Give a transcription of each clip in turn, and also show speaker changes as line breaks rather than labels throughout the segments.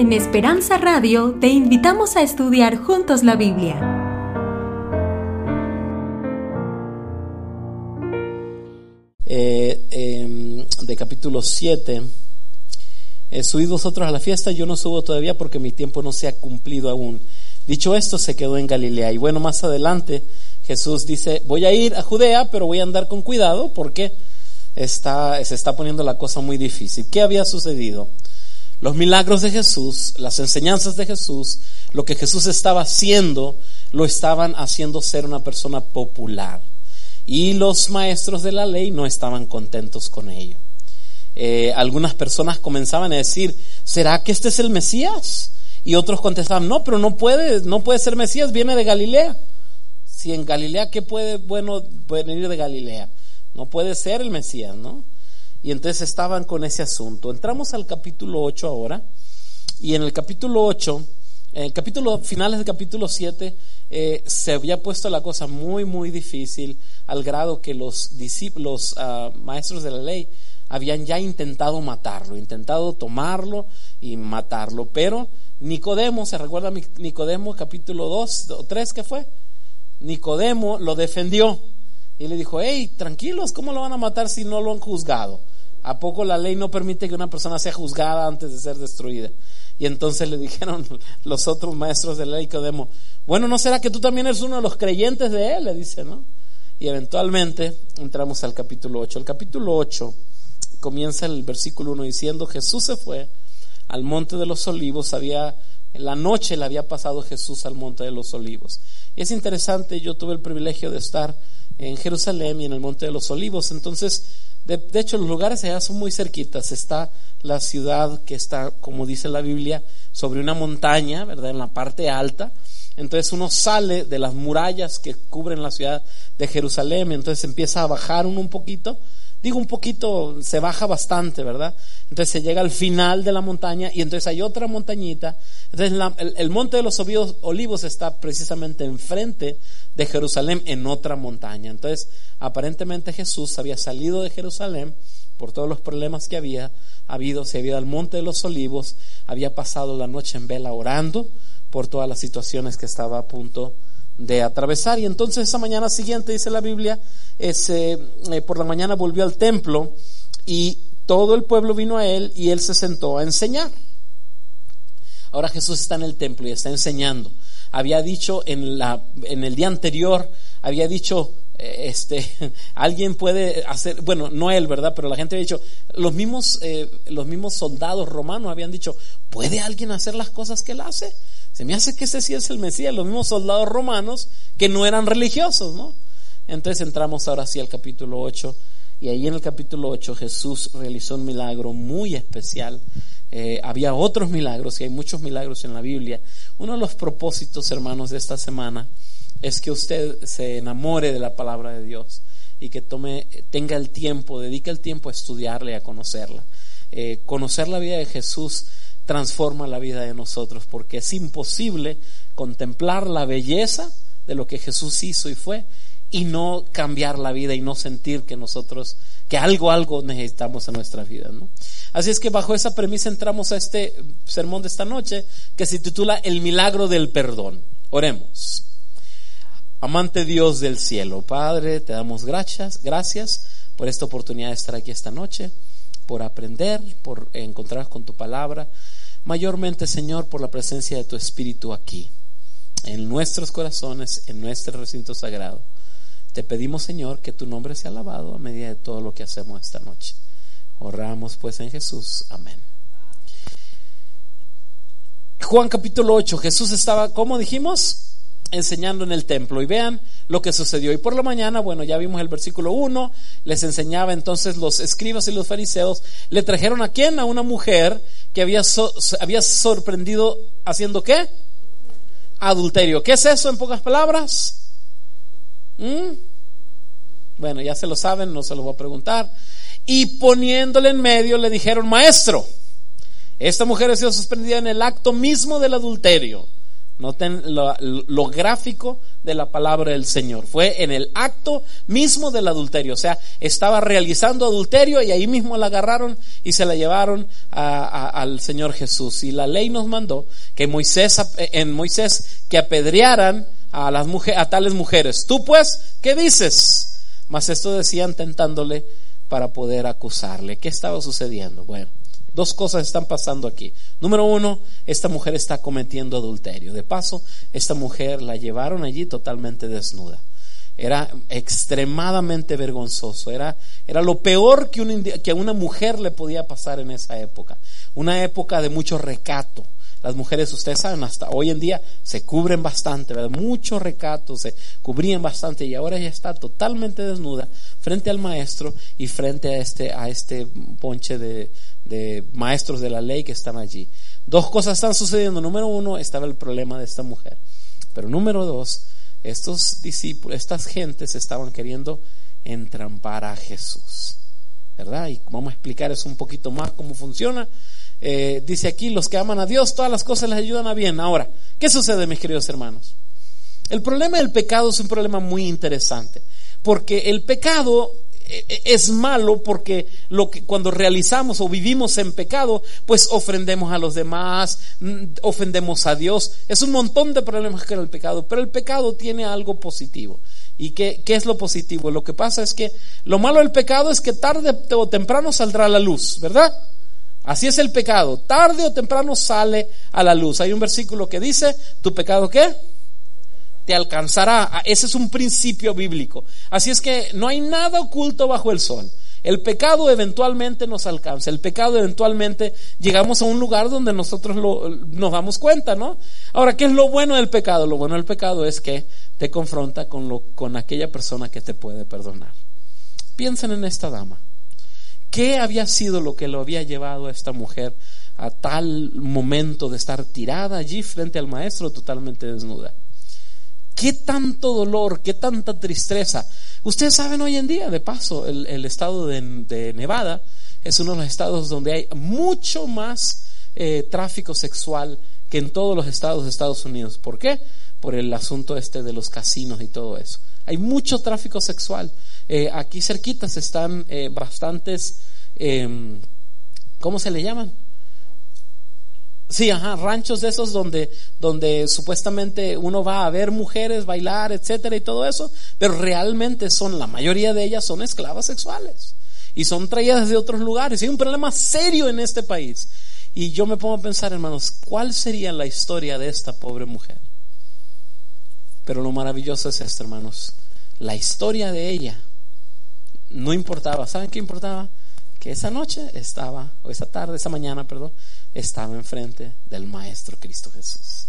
En Esperanza Radio te invitamos a estudiar juntos la Biblia.
Eh, em, de capítulo 7. Eh, subid vosotros a la fiesta, yo no subo todavía porque mi tiempo no se ha cumplido aún. Dicho esto, se quedó en Galilea. Y bueno, más adelante Jesús dice, voy a ir a Judea, pero voy a andar con cuidado porque está, se está poniendo la cosa muy difícil. ¿Qué había sucedido? Los milagros de Jesús, las enseñanzas de Jesús, lo que Jesús estaba haciendo, lo estaban haciendo ser una persona popular. Y los maestros de la ley no estaban contentos con ello. Eh, algunas personas comenzaban a decir, ¿será que este es el Mesías? Y otros contestaban, no, pero no puede, no puede ser Mesías, viene de Galilea. Si en Galilea, ¿qué puede, bueno, venir de Galilea? No puede ser el Mesías, ¿no? Y entonces estaban con ese asunto. Entramos al capítulo 8 ahora. Y en el capítulo 8, en el capítulo, finales del capítulo 7, eh, se había puesto la cosa muy, muy difícil al grado que los discípulos, uh, maestros de la ley, habían ya intentado matarlo, intentado tomarlo y matarlo. Pero Nicodemo, ¿se recuerda Nicodemo capítulo 2 o 3 que fue? Nicodemo lo defendió y le dijo, hey, tranquilos, ¿cómo lo van a matar si no lo han juzgado? ¿A poco la ley no permite que una persona sea juzgada antes de ser destruida? Y entonces le dijeron los otros maestros de la ley Codemo, bueno, ¿no será que tú también eres uno de los creyentes de él? Le dice, ¿no? Y eventualmente entramos al capítulo 8. El capítulo 8 comienza el versículo 1 diciendo, Jesús se fue al monte de los olivos, había, en la noche le había pasado Jesús al monte de los olivos. Y es interesante, yo tuve el privilegio de estar en Jerusalén y en el monte de los olivos, entonces de, hecho, los lugares allá son muy cerquitas. Está la ciudad que está, como dice la Biblia, sobre una montaña, ¿verdad? En la parte alta. Entonces uno sale de las murallas que cubren la ciudad de Jerusalén, entonces empieza a bajar uno un poquito Digo un poquito, se baja bastante, ¿verdad? Entonces se llega al final de la montaña y entonces hay otra montañita. Entonces el, monte de los olivos está precisamente enfrente de Jerusalén en otra montaña. Entonces aparentemente Jesús había salido de Jerusalén por todos los problemas que había habido, se había ido al monte de los olivos, había pasado la noche en vela orando por todas las situaciones que estaba a punto de atravesar. Y entonces esa mañana siguiente, dice la Biblia, ese, eh, por la mañana volvió al templo y todo el pueblo vino a él y él se sentó a enseñar. Ahora Jesús está en el templo y está enseñando. Había dicho en, la, en el día anterior, había dicho, eh, este, alguien puede hacer, bueno, no él, ¿verdad? Pero la gente había dicho, los mismos, eh, los mismos soldados romanos habían dicho, ¿puede alguien hacer las cosas que él hace? Se me hace que ese sí es el Mesías, los mismos soldados romanos que no eran religiosos, ¿no? Entonces entramos ahora sí al capítulo 8 y ahí en el capítulo 8 Jesús realizó un milagro muy especial. Eh, había otros milagros y hay muchos milagros en la Biblia. Uno de los propósitos, hermanos, de esta semana es que usted se enamore de la palabra de Dios y que tome, tenga el tiempo, dedique el tiempo a estudiarla y a conocerla. Eh, conocer la vida de Jesús transforma la vida de nosotros porque es imposible contemplar la belleza de lo que Jesús hizo y fue y no cambiar la vida y no sentir que nosotros, que algo, algo necesitamos en nuestra vida, ¿no? Así es que bajo esa premisa entramos a este sermón de esta noche que se titula El milagro del perdón. Oremos. Amante Dios del cielo, Padre, te damos gracias, gracias por esta oportunidad de estar aquí esta noche, por aprender, por encontrar con tu palabra, mayormente, Señor, por la presencia de tu Espíritu aquí, en nuestros corazones, en nuestro recinto sagrado. Te pedimos, Señor, que tu nombre sea alabado a medida de todo lo que hacemos esta noche. Oramos pues en Jesús. Amén. Juan capítulo 8, Jesús estaba, ¿cómo dijimos? Enseñando en el templo y vean lo que sucedió. Y por la mañana, bueno, ya vimos el versículo 1, les enseñaba entonces los escribas y los fariseos, le trajeron a quién? A una mujer que había, había sorprendido haciendo qué? Adulterio. ¿Qué es eso en pocas palabras? ¿Mm? Bueno, ya se lo saben, no se lo voy a preguntar. Y poniéndole en medio le dijeron, maestro, esta mujer ha sido suspendida en el acto mismo del adulterio. Noten lo, gráfico de la palabra del Señor. Fue en el acto mismo del adulterio. O sea, estaba realizando adulterio y ahí mismo la agarraron y se la llevaron al Señor Jesús. Y la ley nos mandó que Moisés, en Moisés que apedrearan a las a tales mujeres. Tú pues, ¿qué dices? Mas esto decían tentándole para poder acusarle. ¿Qué estaba sucediendo? Bueno, Dos cosas están pasando aquí. Número uno, esta mujer está cometiendo adulterio. De paso, esta mujer la llevaron allí totalmente desnuda. Era extremadamente vergonzoso. Era, era lo peor que, que a una mujer le podía pasar en esa época. Una época de mucho recato las mujeres, ustedes saben, hasta hoy en día se cubren bastante, ¿verdad? Muchos recatos, se cubrían bastante y ahora ella está totalmente desnuda frente al maestro y frente a este, a este ponche de, de maestros de la ley que están allí. Dos cosas están sucediendo. Número uno, estaba el problema de esta mujer. Pero número dos, estos discípulos, estas gentes estaban queriendo entrampar a Jesús. ¿Verdad? Y vamos a explicar eso un poquito más cómo funciona. Eh, dice aquí, los que aman a Dios, todas las cosas les ayudan a bien. Ahora, ¿qué sucede, mis queridos hermanos? El problema del pecado es un problema muy interesante, porque el pecado eh, eh, es malo porque lo que cuando realizamos o vivimos en pecado, pues ofendemos a los demás, mm, ofendemos a Dios. Es un montón de problemas con el pecado, pero el pecado tiene algo positivo. ¿Y qué, qué, es lo positivo? Lo que pasa es que lo malo del pecado es que tarde o temprano saldrá a la luz, ¿verdad? Así es el pecado. Tarde o temprano sale a la luz. Hay un versículo que dice, ¿tu pecado qué? Te alcanzará. Ah, ese es un principio bíblico. Así es que no hay nada oculto bajo el sol. El pecado eventualmente nos alcanza. El pecado eventualmente llegamos a un lugar donde nosotros nos damos cuenta, ¿no? Ahora, ¿qué es lo bueno del pecado? Lo bueno del pecado es que te confronta con, lo, con aquella persona que te puede perdonar. Piensen en esta dama. ¿Qué había sido lo que lo había llevado a esta mujer a tal momento de estar tirada allí frente al maestro totalmente desnuda? ¿Qué tanto dolor, qué tanta tristeza? Ustedes saben hoy en día, de paso, el, estado de, Nevada es uno de los estados donde hay mucho más eh, tráfico sexual que en todos los estados de Estados Unidos. ¿Por qué? Por el asunto este de los casinos y todo eso. Hay mucho tráfico sexual. Eh, aquí cerquitas están eh, bastantes, em, ¿cómo se le llaman? Sí, ajá, ranchos de esos donde, donde supuestamente uno va a ver mujeres bailar, etcétera y todo eso, pero realmente son, la mayoría de ellas son esclavas sexuales y son traídas de otros lugares. Hay un problema serio en este país. Y yo me pongo a pensar, hermanos, ¿cuál sería la historia de esta pobre mujer? Pero lo maravilloso es esto, hermanos. La historia de ella no importaba. ¿Saben qué importaba? Que esa noche estaba, o esa tarde, esa mañana, perdón, estaba enfrente del Maestro Cristo Jesús.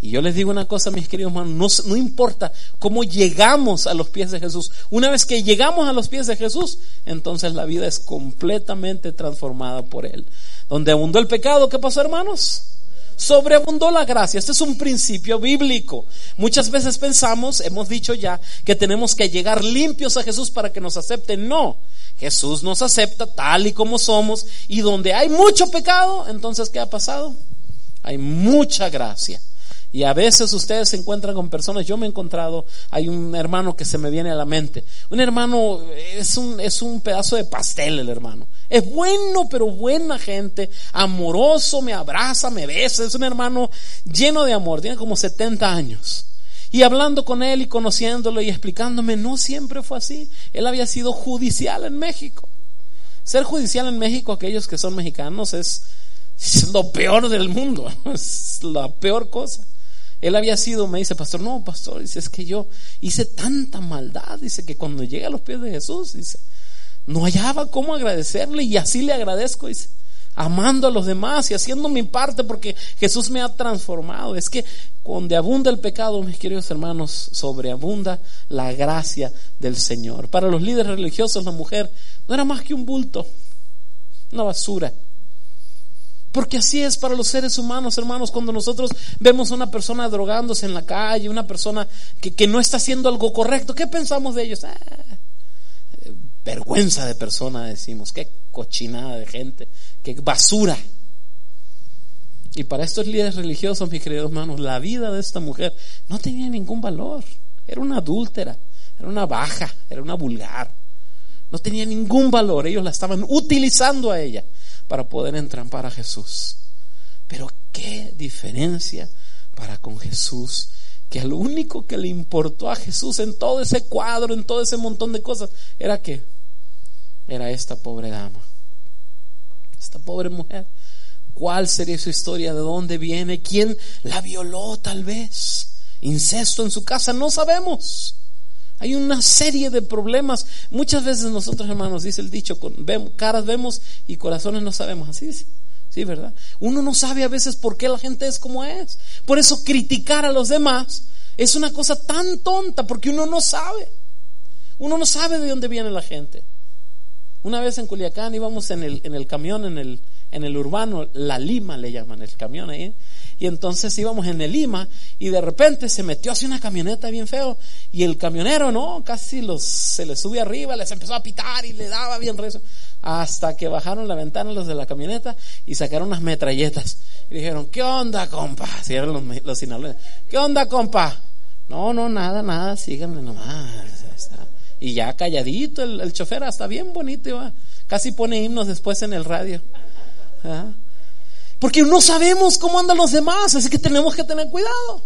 Y yo les digo una cosa, mis queridos hermanos, no, importa cómo llegamos a los pies de Jesús. Una vez que llegamos a los pies de Jesús, entonces la vida es completamente transformada por Él. Donde abundó el pecado, ¿qué pasó, hermanos? Sobreabundó la gracia. Este es un principio bíblico. Muchas veces pensamos, hemos dicho ya, que tenemos que llegar limpios a Jesús para que nos acepte. No, Jesús nos acepta tal y como somos. Y donde hay mucho pecado, entonces, ¿qué ha pasado? Hay mucha gracia. Y a veces ustedes se encuentran con personas, yo me he encontrado, hay un hermano que se me viene a la mente. Un hermano es un, es un pedazo de pastel el hermano. Es bueno, pero buena gente, amoroso, me abraza, me besa, es un hermano lleno de amor, tiene como 70 años. Y hablando con él y conociéndolo y explicándome, no siempre fue así. Él había sido judicial en México. Ser judicial en México, aquellos que son mexicanos, es, es lo peor del mundo, es la peor cosa. Él había sido, me dice, pastor, no, pastor, dice, es que yo hice tanta maldad, dice, que cuando llegué a los pies de Jesús, dice, no hallaba cómo agradecerle y así le agradezco, dice, amando a los demás y haciendo mi parte porque Jesús me ha transformado. Es que donde abunda el pecado, mis queridos hermanos, sobreabunda la gracia del Señor. Para los líderes religiosos, la mujer no era más que un bulto, una basura. Porque así es para los seres humanos, hermanos, cuando nosotros vemos a una persona drogándose en la calle, una persona que, no está haciendo algo correcto, ¿qué pensamos de ellos? Ah, vergüenza de persona, decimos, qué cochinada de gente, qué basura. Y para estos líderes religiosos, mis queridos hermanos, la vida de esta mujer no tenía ningún valor. Era una adúltera, era una baja, era una vulgar. No tenía ningún valor. Ellos la estaban utilizando a ella para poder entrampar a Jesús. Pero qué diferencia para con Jesús, que lo único que le importó a Jesús en todo ese cuadro, en todo ese montón de cosas, era que era esta pobre dama, esta pobre mujer. ¿Cuál sería su historia? ¿De dónde viene? ¿Quién la violó tal vez? ¿Incesto en su casa? No sabemos. Hay una serie de problemas. Muchas veces nosotros, hermanos, dice el dicho, con, caras vemos y corazones no sabemos. Así dice. Sí, ¿verdad? Uno no sabe a veces por qué la gente es como es. Por eso criticar a los demás es una cosa tan tonta, porque uno no sabe. Uno no sabe de dónde viene la gente. Una vez en Culiacán íbamos en el, en el camión, en el, en el urbano, la Lima le llaman el camión ahí. Y entonces íbamos en el Lima y de repente se metió así una camioneta bien feo y el camionero, no, casi los, se le sube arriba, les empezó a pitar y le daba bien rezo. Hasta que bajaron la ventana los de la camioneta y sacaron unas metralletas. Y dijeron, ¿qué onda, compa? Si eran los, los ¿Qué onda, compa? No, no, nada, nada, síganme nomás. Y ya calladito, el, el chofer hasta bien bonito, casi pone himnos después en el radio. ¿Ah? Porque no sabemos cómo andan los demás, así que tenemos que tener cuidado.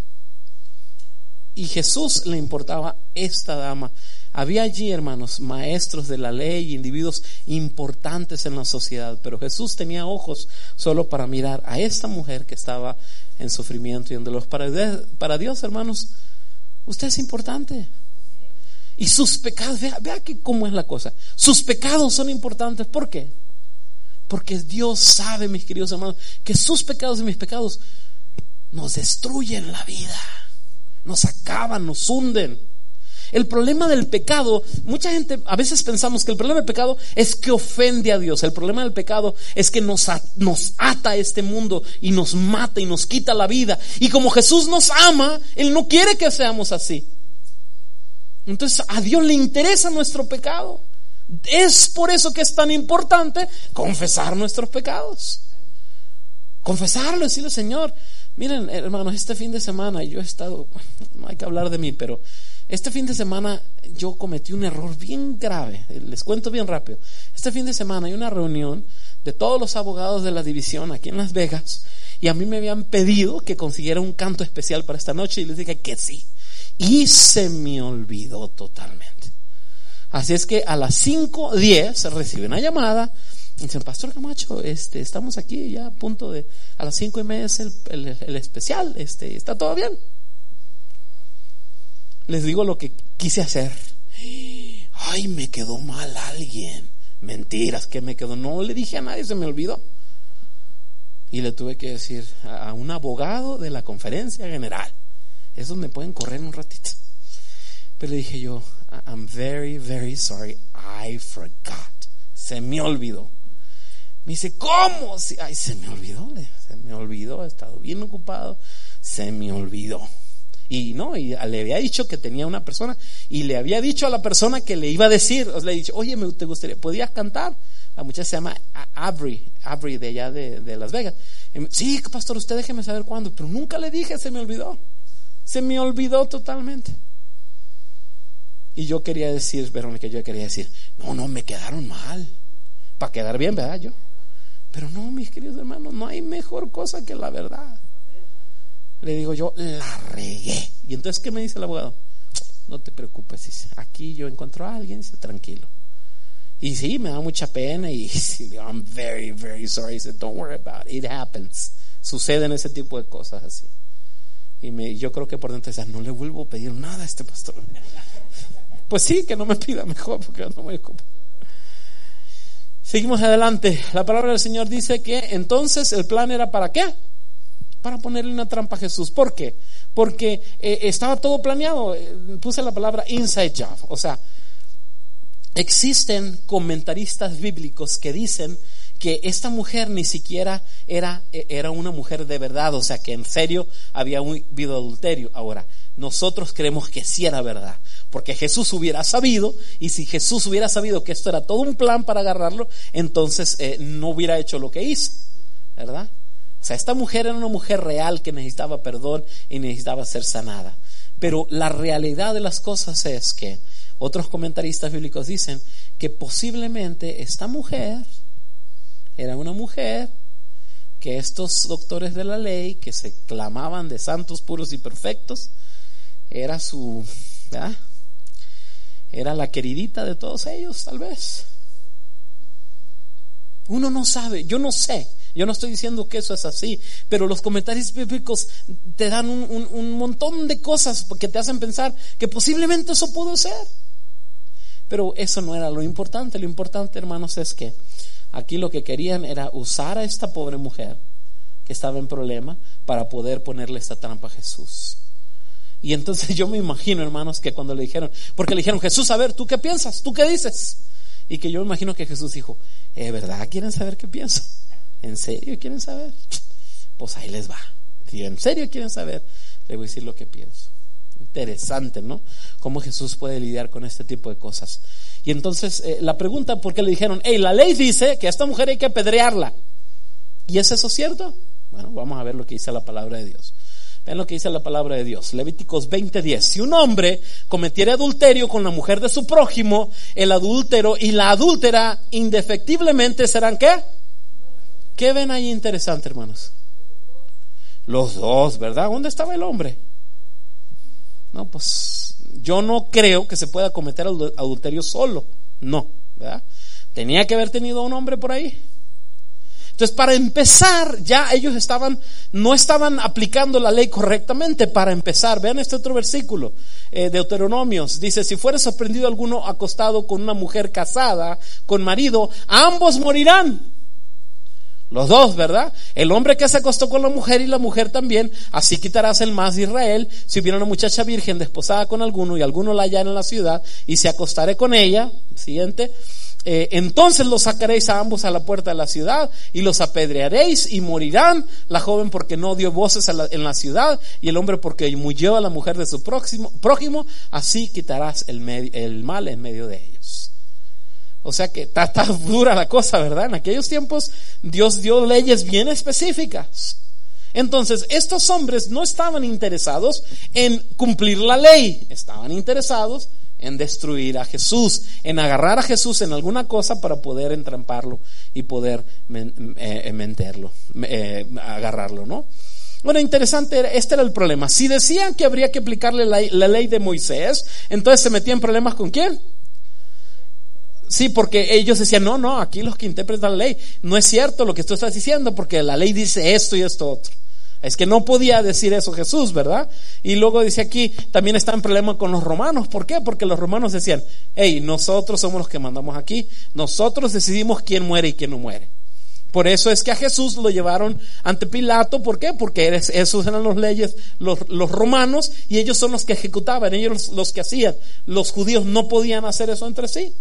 Y Jesús le importaba esta dama. Había allí, hermanos, maestros de la ley, individuos importantes en la sociedad, pero Jesús tenía ojos solo para mirar a esta mujer que estaba en sufrimiento y en dolor. Para, Dios, hermanos, usted es importante. Y sus pecados, vea, vea que cómo es la cosa. Sus pecados son importantes. ¿Por qué? Porque Dios sabe, mis queridos hermanos, que sus pecados y mis pecados nos destruyen la vida, nos acaban, nos hunden. El problema del pecado, mucha gente, a veces pensamos que el problema del pecado es que ofende a Dios. El problema del pecado es que nos, nos ata a este mundo y nos mata y nos quita la vida. Y como Jesús nos ama, Él no quiere que seamos así. Entonces a Dios le interesa nuestro pecado. Es por eso que es tan importante confesar nuestros pecados. Confesarlo, decirle, Señor, miren, hermanos, este fin de semana yo he estado, no hay que hablar de mí, pero este fin de semana yo cometí un error bien grave. Les cuento bien rápido. Este fin de semana hay una reunión de todos los abogados de la división aquí en Las Vegas y a mí me habían pedido que consiguiera un canto especial para esta noche y les dije que sí. Y se me olvidó totalmente. Así es que a las 5.10 recibe una llamada. Y dicen, Pastor Camacho, este, estamos aquí ya a punto de, a las cinco y media es el, el, especial, este, ¿está todo bien? Les digo lo que quise hacer. Ay, me quedó mal alguien. Mentiras, que me quedó. No le dije a nadie, se me olvidó. Y le tuve que decir a un abogado de la conferencia general. Esos me pueden correr un ratito. Pero le dije yo, I'm very, very sorry. I forgot. Se me olvidó. Me dice, ¿cómo? Ay, se me olvidó. Se me olvidó. He estado bien ocupado. Se me olvidó. Y no, y le había dicho que tenía una persona y le había dicho a la persona que le iba a decir, o le he dicho, oye, ¿te gustaría, podías cantar? La muchacha se llama Avery, Avery de allá de, de Las Vegas. sí, pastor, usted déjeme saber cuándo, pero nunca le dije, se me olvidó. Se me olvidó totalmente. Y yo quería decir, Verónica, yo quería decir, no, no, me quedaron mal. Para quedar bien, ¿verdad? Yo. Pero no, mis queridos hermanos, no hay mejor cosa que la verdad. Le digo yo, la regué. Y entonces, ¿qué me dice el abogado? No te preocupes, dice, aquí yo encuentro a alguien, dice, tranquilo. Y sí, me da mucha pena y I'm very, very sorry. Dice, don't worry about it, it happens. Suceden ese tipo de cosas así. Y me, yo creo que por dentro dice, no le vuelvo a pedir nada a este pastor. Pues sí, que no me pida mejor porque no me ocupo. Seguimos adelante. La palabra del Señor dice que entonces el plan era para qué? Para ponerle una trampa a Jesús. ¿Por qué? Porque eh, estaba todo planeado. Eh, puse la palabra inside job. O sea, existen comentaristas bíblicos que dicen que esta mujer ni siquiera era, e, era una mujer de verdad, o sea, que en serio había habido adulterio. Ahora, nosotros creemos que sí era verdad, porque Jesús hubiera sabido, y si Jesús hubiera sabido que esto era todo un plan para agarrarlo, entonces eh, no hubiera hecho lo que hizo, ¿verdad? O sea, esta mujer era una mujer real que necesitaba perdón y necesitaba ser sanada. Pero la realidad de las cosas es que otros comentaristas bíblicos dicen que posiblemente esta mujer era una mujer que estos doctores de la ley, que se clamaban de santos puros y perfectos, era su, era la queridita de todos ellos, tal vez. Uno no sabe, yo no sé, yo no estoy diciendo que eso es así, pero los comentarios bíblicos te dan un, un montón de cosas que te hacen pensar que posiblemente eso pudo ser. Pero eso no era lo importante, lo importante hermanos es que aquí lo que querían era usar a esta pobre mujer que estaba en problema para poder ponerle esta trampa a Jesús. Y entonces yo me imagino, hermanos, que cuando le dijeron, porque le dijeron, Jesús, a ver, ¿tú qué piensas? ¿Tú qué dices? Y que yo me imagino que Jesús dijo, ¿eh, verdad quieren saber qué pienso? ¿En serio quieren saber? Pues ahí les va. Si en serio quieren saber, les voy a decir lo que pienso. Interesante, ¿no? Cómo Jesús puede lidiar con este tipo de cosas. Y entonces eh, la pregunta, ¿por qué le dijeron, hey, la ley dice que a esta mujer hay que apedrearla? ¿Y es eso cierto? Bueno, vamos a ver lo que dice la palabra de Dios. Vean lo que dice la palabra de Dios. Levíticos 20:10. Si un hombre cometiera adulterio con la mujer de su prójimo, el adúltero y la adúltera indefectiblemente serán qué? ¿Qué ven ahí interesante, hermanos? Los dos, ¿verdad? ¿Dónde estaba el hombre? No, pues yo no creo que se pueda cometer adulterio solo. No, ¿verdad? Tenía que haber tenido un hombre por ahí. Entonces, para empezar, ya ellos estaban, no estaban aplicando la ley correctamente. Para empezar, vean este otro versículo eh, Deuteronomios. Dice, si fuera sorprendido alguno acostado con una mujer casada, con marido, ambos morirán. Los dos, ¿verdad? El hombre que se acostó con la mujer y la mujer también, así quitarás el más de Israel. Si hubiera una muchacha virgen desposada con alguno y alguno la hallara en la ciudad y se acostaré con ella, siguiente, eh, entonces los sacaréis a ambos a la puerta de la ciudad y los apedrearéis y morirán la joven porque no dio voces en la ciudad y el hombre porque murió a la mujer de su próximo, prójimo, así quitarás el, mal en medio de ellos. O sea que está, está dura la cosa, ¿verdad? En aquellos tiempos Dios dio leyes bien específicas. Entonces, estos hombres no estaban interesados en cumplir la ley, estaban interesados destruir a Jesús, en agarrar a Jesús en alguna cosa para poder entramparlo y poder eh, menterlo, eh, agarrarlo, ¿no? Bueno, interesante, este era el problema. Si decían que habría que aplicarle la, la ley de Moisés, entonces se metían problemas con quién? Sí, porque ellos decían, no, no, aquí los que interpretan la ley, no es cierto lo que tú estás diciendo, porque la ley dice esto y esto otro. Es que no podía decir eso Jesús, ¿verdad? Y luego dice aquí, también está en problema con los romanos. ¿Por qué? Porque los romanos decían, hey, nosotros somos los que mandamos aquí, nosotros decidimos quién muere y quién no muere. Por eso es que a Jesús lo llevaron ante Pilato. ¿Por qué? Porque esos eran los leyes, los, romanos, y ellos son los que ejecutaban, ellos los, los que hacían. Los judíos no podían hacer eso entre sí.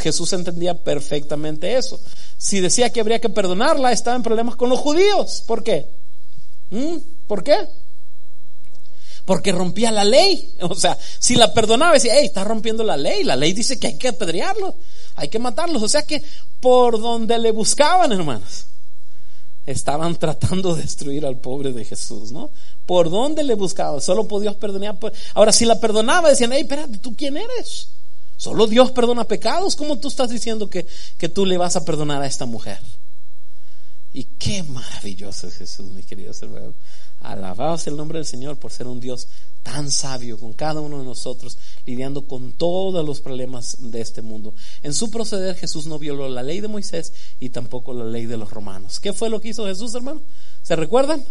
Jesús entendía perfectamente eso. Si decía que habría que perdonarla, estaba en problemas con los judíos. ¿Por qué? ¿Mm? ¿Por qué? Porque rompía la ley. O sea, si la perdonaba, decía, hey, está rompiendo la ley. La ley dice que hay que apedrearlos, hay que matarlos. O sea que por donde le buscaban, hermanos, estaban tratando de destruir al pobre de Jesús, ¿no? Por donde le buscaban, solo podía perdonar. Ahora, si la perdonaba, decían, hey, espérate, ¿tú quién eres? Solo Dios perdona pecados. ¿Cómo tú estás diciendo que, que tú le vas a perdonar a esta mujer? Y qué maravilloso es Jesús, mis queridos hermanos. Alabados el nombre del Señor por ser un Dios tan sabio con cada uno de nosotros, lidiando con todos los problemas de este mundo. En su proceder Jesús no violó la ley de Moisés y tampoco la ley de los romanos. ¿Qué fue lo que hizo Jesús, hermano? ¿Se recuerdan?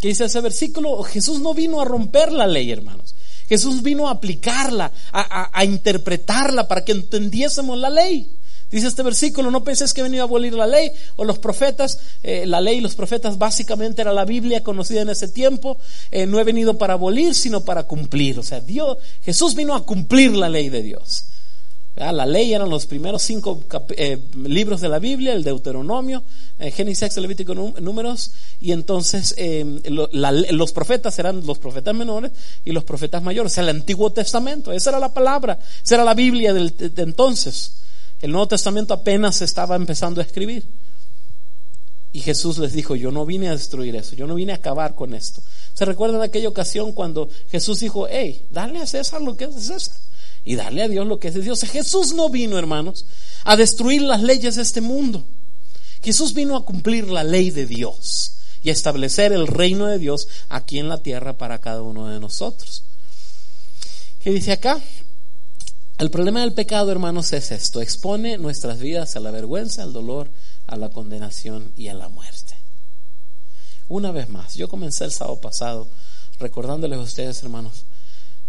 ¿Qué dice ese versículo? Jesús no vino a romper la ley, hermanos. Jesús vino a aplicarla, a, interpretarla para que entendiésemos la ley. Dice este versículo, no penses que he venido a abolir la ley o los profetas. Eh, la ley y los profetas básicamente era la Biblia conocida en ese tiempo. Eh, no he venido para abolir, sino para cumplir. O sea, Dios, Jesús vino a cumplir la ley de Dios. La ley eran los primeros cinco eh, libros de la Biblia, el Deuteronomio, Génesis, Levítico, Números, y entonces los profetas eran los profetas menores y los profetas mayores, o sea, el Antiguo Testamento, esa era la palabra, esa era la Biblia del, de, de, entonces. El Nuevo Testamento apenas estaba empezando a escribir. Y Jesús les dijo, yo no vine a destruir eso, yo no vine a acabar con esto. ¿Se recuerdan aquella ocasión cuando Jesús dijo, hey, dale a César lo que es de César y dale a Dios lo que es de Dios? Jesús no vino, hermanos, a destruir las leyes de este mundo. Jesús vino a cumplir la ley de Dios y a establecer el reino de Dios aquí en la tierra para cada uno de nosotros. ¿Qué dice acá? El problema del pecado, hermanos, es esto. Expone nuestras vidas a la vergüenza, al dolor, a la condenación y a la muerte. Una vez más, yo comencé el sábado pasado recordándoles a ustedes, hermanos,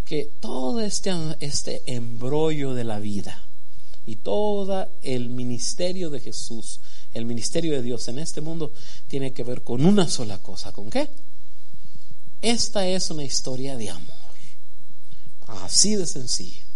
que todo este, este embrollo de la vida y todo el ministerio de Jesús, el ministerio de Dios en este mundo, tiene que ver con una sola cosa. ¿Con qué? Esta es una historia de amor. Así de sencilla.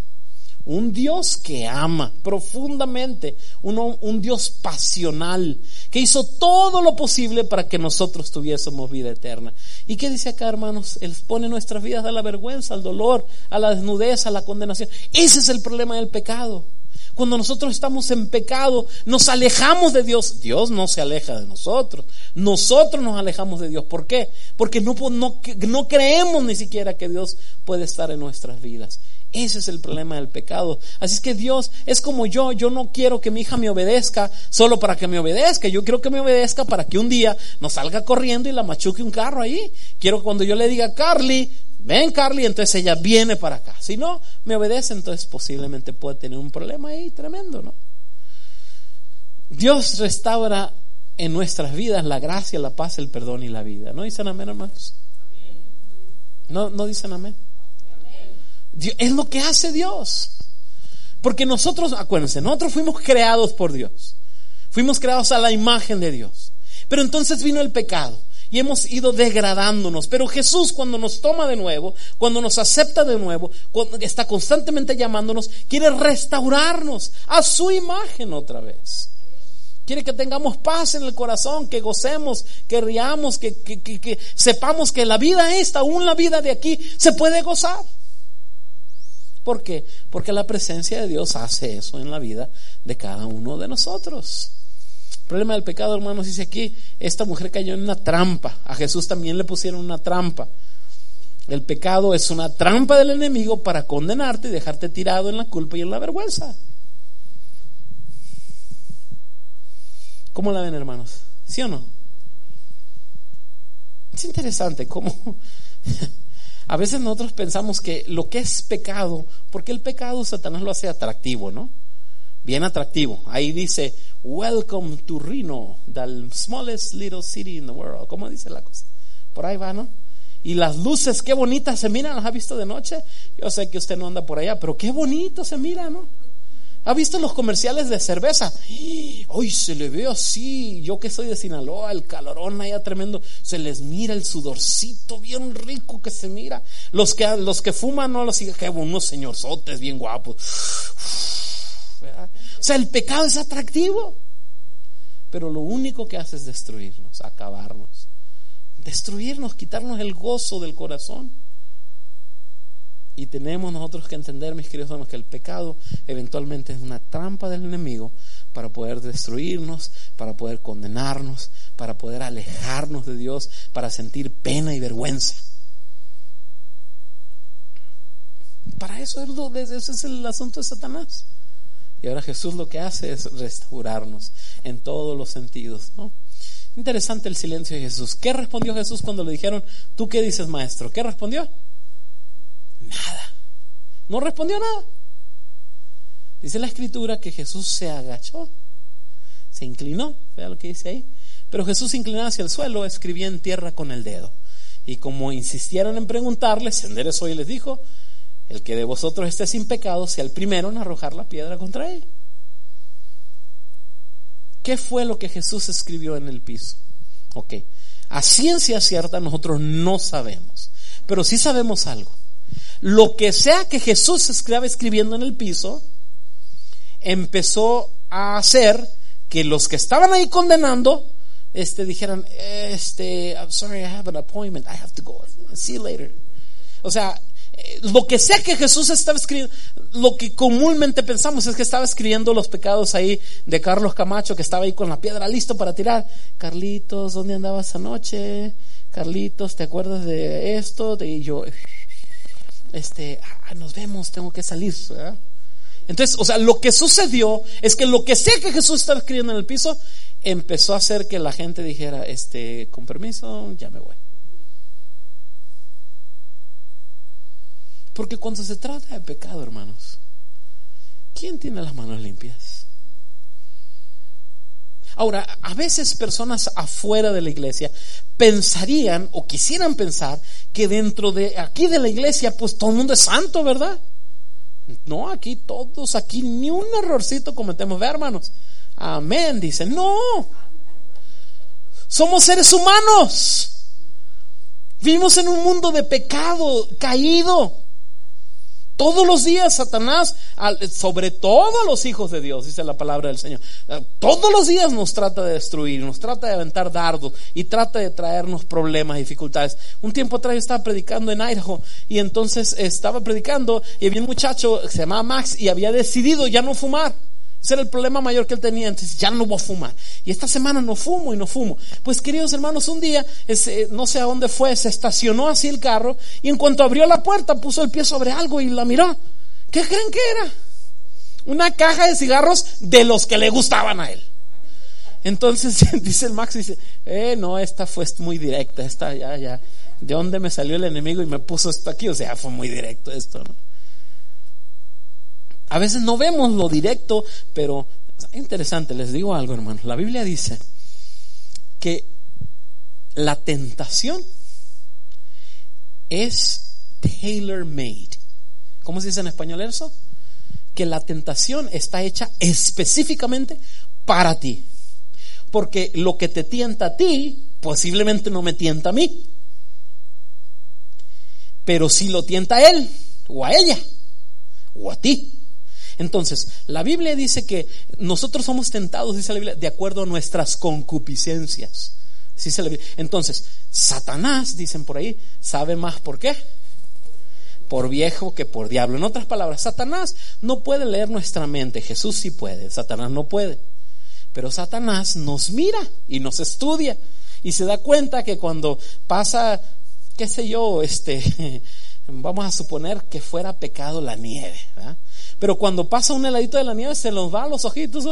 Un Dios que ama profundamente, un, Dios pasional, que hizo todo lo posible para que nosotros tuviésemos vida eterna. ¿Y qué dice acá, hermanos? Él pone nuestras vidas a la vergüenza, al dolor, a la desnudez, a la condenación. Ese es el problema del pecado. Cuando nosotros estamos en pecado, nos alejamos de Dios. Dios no se aleja de nosotros. Nosotros nos alejamos de Dios. ¿Por qué? Porque no, no, no creemos ni siquiera que Dios puede estar en nuestras vidas. Ese es el problema del pecado. Así es que Dios es como yo. Yo no quiero que mi hija me obedezca solo para que me obedezca. Yo quiero que me obedezca para que un día nos salga corriendo y la machuque un carro ahí. Quiero cuando yo le diga, Carly, ven Carly, entonces ella viene para acá. Si no me obedece, entonces posiblemente puede tener un problema ahí tremendo, ¿no? Dios restaura en nuestras vidas la gracia, la paz, el perdón y la vida. ¿No dicen amén, hermanos? No, no dicen amén. Es lo que hace Dios. Porque nosotros, acuérdense, nosotros fuimos creados por Dios. Fuimos creados a la imagen de Dios. Pero entonces vino el pecado y hemos ido degradándonos. Pero Jesús cuando nos toma de nuevo, cuando nos acepta de nuevo, cuando está constantemente llamándonos, quiere restaurarnos a su imagen otra vez. Quiere que tengamos paz en el corazón, que gocemos, que riamos, que, que, sepamos que la vida esta, aún la vida de aquí, se puede gozar. ¿Por qué? Porque la presencia de Dios hace eso en la vida de cada uno de nosotros. El problema del pecado, hermanos, dice aquí, esta mujer cayó en una trampa. A Jesús también le pusieron una trampa. El pecado es una trampa del enemigo para condenarte y dejarte tirado en la culpa y en la vergüenza. ¿Cómo la ven, hermanos? ¿Sí o no? Es interesante cómo A veces nosotros pensamos que lo que es pecado, porque el pecado Satanás lo hace atractivo, ¿no? Bien atractivo. Ahí dice, Welcome to Reno, the smallest little city in the world. ¿Cómo dice la cosa? Por ahí va, ¿no? Y las luces, qué bonitas se miran, ¿las ha visto de noche? Yo sé que usted no anda por allá, pero qué bonito se mira, ¿no? ¿Ha visto los comerciales de cerveza? Hoy se le ve así. Yo que soy de Sinaloa, el calorón allá tremendo. Se les mira el sudorcito bien rico que se mira. Los que, los que fuman, no los siguen. Que unos señorzotes bien guapos. O sea, el pecado es atractivo. Pero lo único que hace es destruirnos, acabarnos. Destruirnos, quitarnos el gozo del corazón. Y tenemos nosotros que entender, mis queridos hermanos, que el pecado eventualmente es una trampa del enemigo para poder destruirnos, para poder condenarnos, para poder alejarnos de Dios, para sentir pena y vergüenza. Para eso es, ese es el asunto de Satanás. Y ahora Jesús lo que hace es restaurarnos en todos los sentidos. ¿no? Interesante el silencio de Jesús. ¿Qué respondió Jesús cuando le dijeron, ¿tú qué dices, maestro? ¿Qué respondió? Nada. No respondió nada. Dice la escritura que Jesús se agachó, se inclinó, vea lo que dice ahí. Pero Jesús inclinado hacia el suelo, escribía en tierra con el dedo. Y como insistieron en preguntarle, se enderezó y les dijo, el que de vosotros esté sin pecado sea el primero en arrojar la piedra contra él. ¿Qué fue lo que Jesús escribió en el piso? Ok, a ciencia cierta nosotros no sabemos, pero sí sabemos algo lo que sea que Jesús estaba escribiendo en el piso, empezó a hacer que los que estaban ahí condenando, este, dijeran, este, I'm sorry, I have an appointment, I have to go, see you later. O sea, eh, lo que sea que Jesús estaba escribiendo, lo que comúnmente pensamos es que estaba escribiendo los pecados ahí de Carlos Camacho, que estaba ahí con la piedra listo para tirar. Carlitos, ¿dónde andabas anoche? Carlitos, ¿te acuerdas de esto? De yo, este, ah, nos vemos, tengo que salir. Entonces, o sea, lo que sucedió es que lo que sea que Jesús estaba escribiendo en el piso empezó a hacer que la gente dijera, este, con permiso, ya me voy. Porque cuando se trata de pecado, hermanos, ¿quién tiene las manos limpias? Ahora, a veces personas afuera de la iglesia pensarían o quisieran pensar que dentro de aquí de la iglesia, pues todo el mundo es santo, ¿verdad? No, aquí todos, aquí ni un errorcito cometemos, ¿ve, hermanos? Amén, dice, no. Somos seres humanos. Vivimos en un mundo de pecado, caído. Todos los días Satanás, sobre todo a los hijos de Dios, dice la palabra del Señor, todos los días nos trata de destruir, nos trata de aventar dardos y trata de traernos problemas, dificultades. Un tiempo atrás yo estaba predicando en Idaho y entonces estaba predicando y había un muchacho que se llamaba Max y había decidido ya no fumar. Ese era el problema mayor que él tenía. Entonces ya no voy a fumar. Y esta semana no fumo y no fumo. Pues queridos hermanos, un día, ese, no sé a dónde fue, se estacionó así el carro y en cuanto abrió la puerta puso el pie sobre algo y la miró. ¿Qué creen que era? Una caja de cigarros de los que le gustaban a él. Entonces dice el Max, dice, eh, no, esta fue muy directa, esta ya, ya. ¿De dónde me salió el enemigo y me puso esto aquí? O sea, fue muy directo esto, ¿no? A veces no vemos lo directo, pero es interesante, les digo algo, hermanos. La Biblia dice que la tentación es tailor made. ¿Cómo se dice en español eso? Que la tentación está hecha específicamente para ti. Porque lo que te tienta a ti, posiblemente no me tienta a mí. Pero si lo tienta a él, o a ella, o a ti. Entonces, la Biblia dice que nosotros somos tentados, dice la Biblia, de acuerdo a nuestras concupiscencias. Entonces, Satanás, dicen por ahí, sabe más por qué. Por viejo que por diablo. En otras palabras, Satanás no puede leer nuestra mente. Jesús sí puede, Satanás no puede. Pero Satanás nos mira y nos estudia y se da cuenta que cuando pasa, qué sé yo, este, vamos a suponer que fuera pecado la nieve, ¿verdad? Pero cuando pasa un heladito de la nieve se nos va los ojitos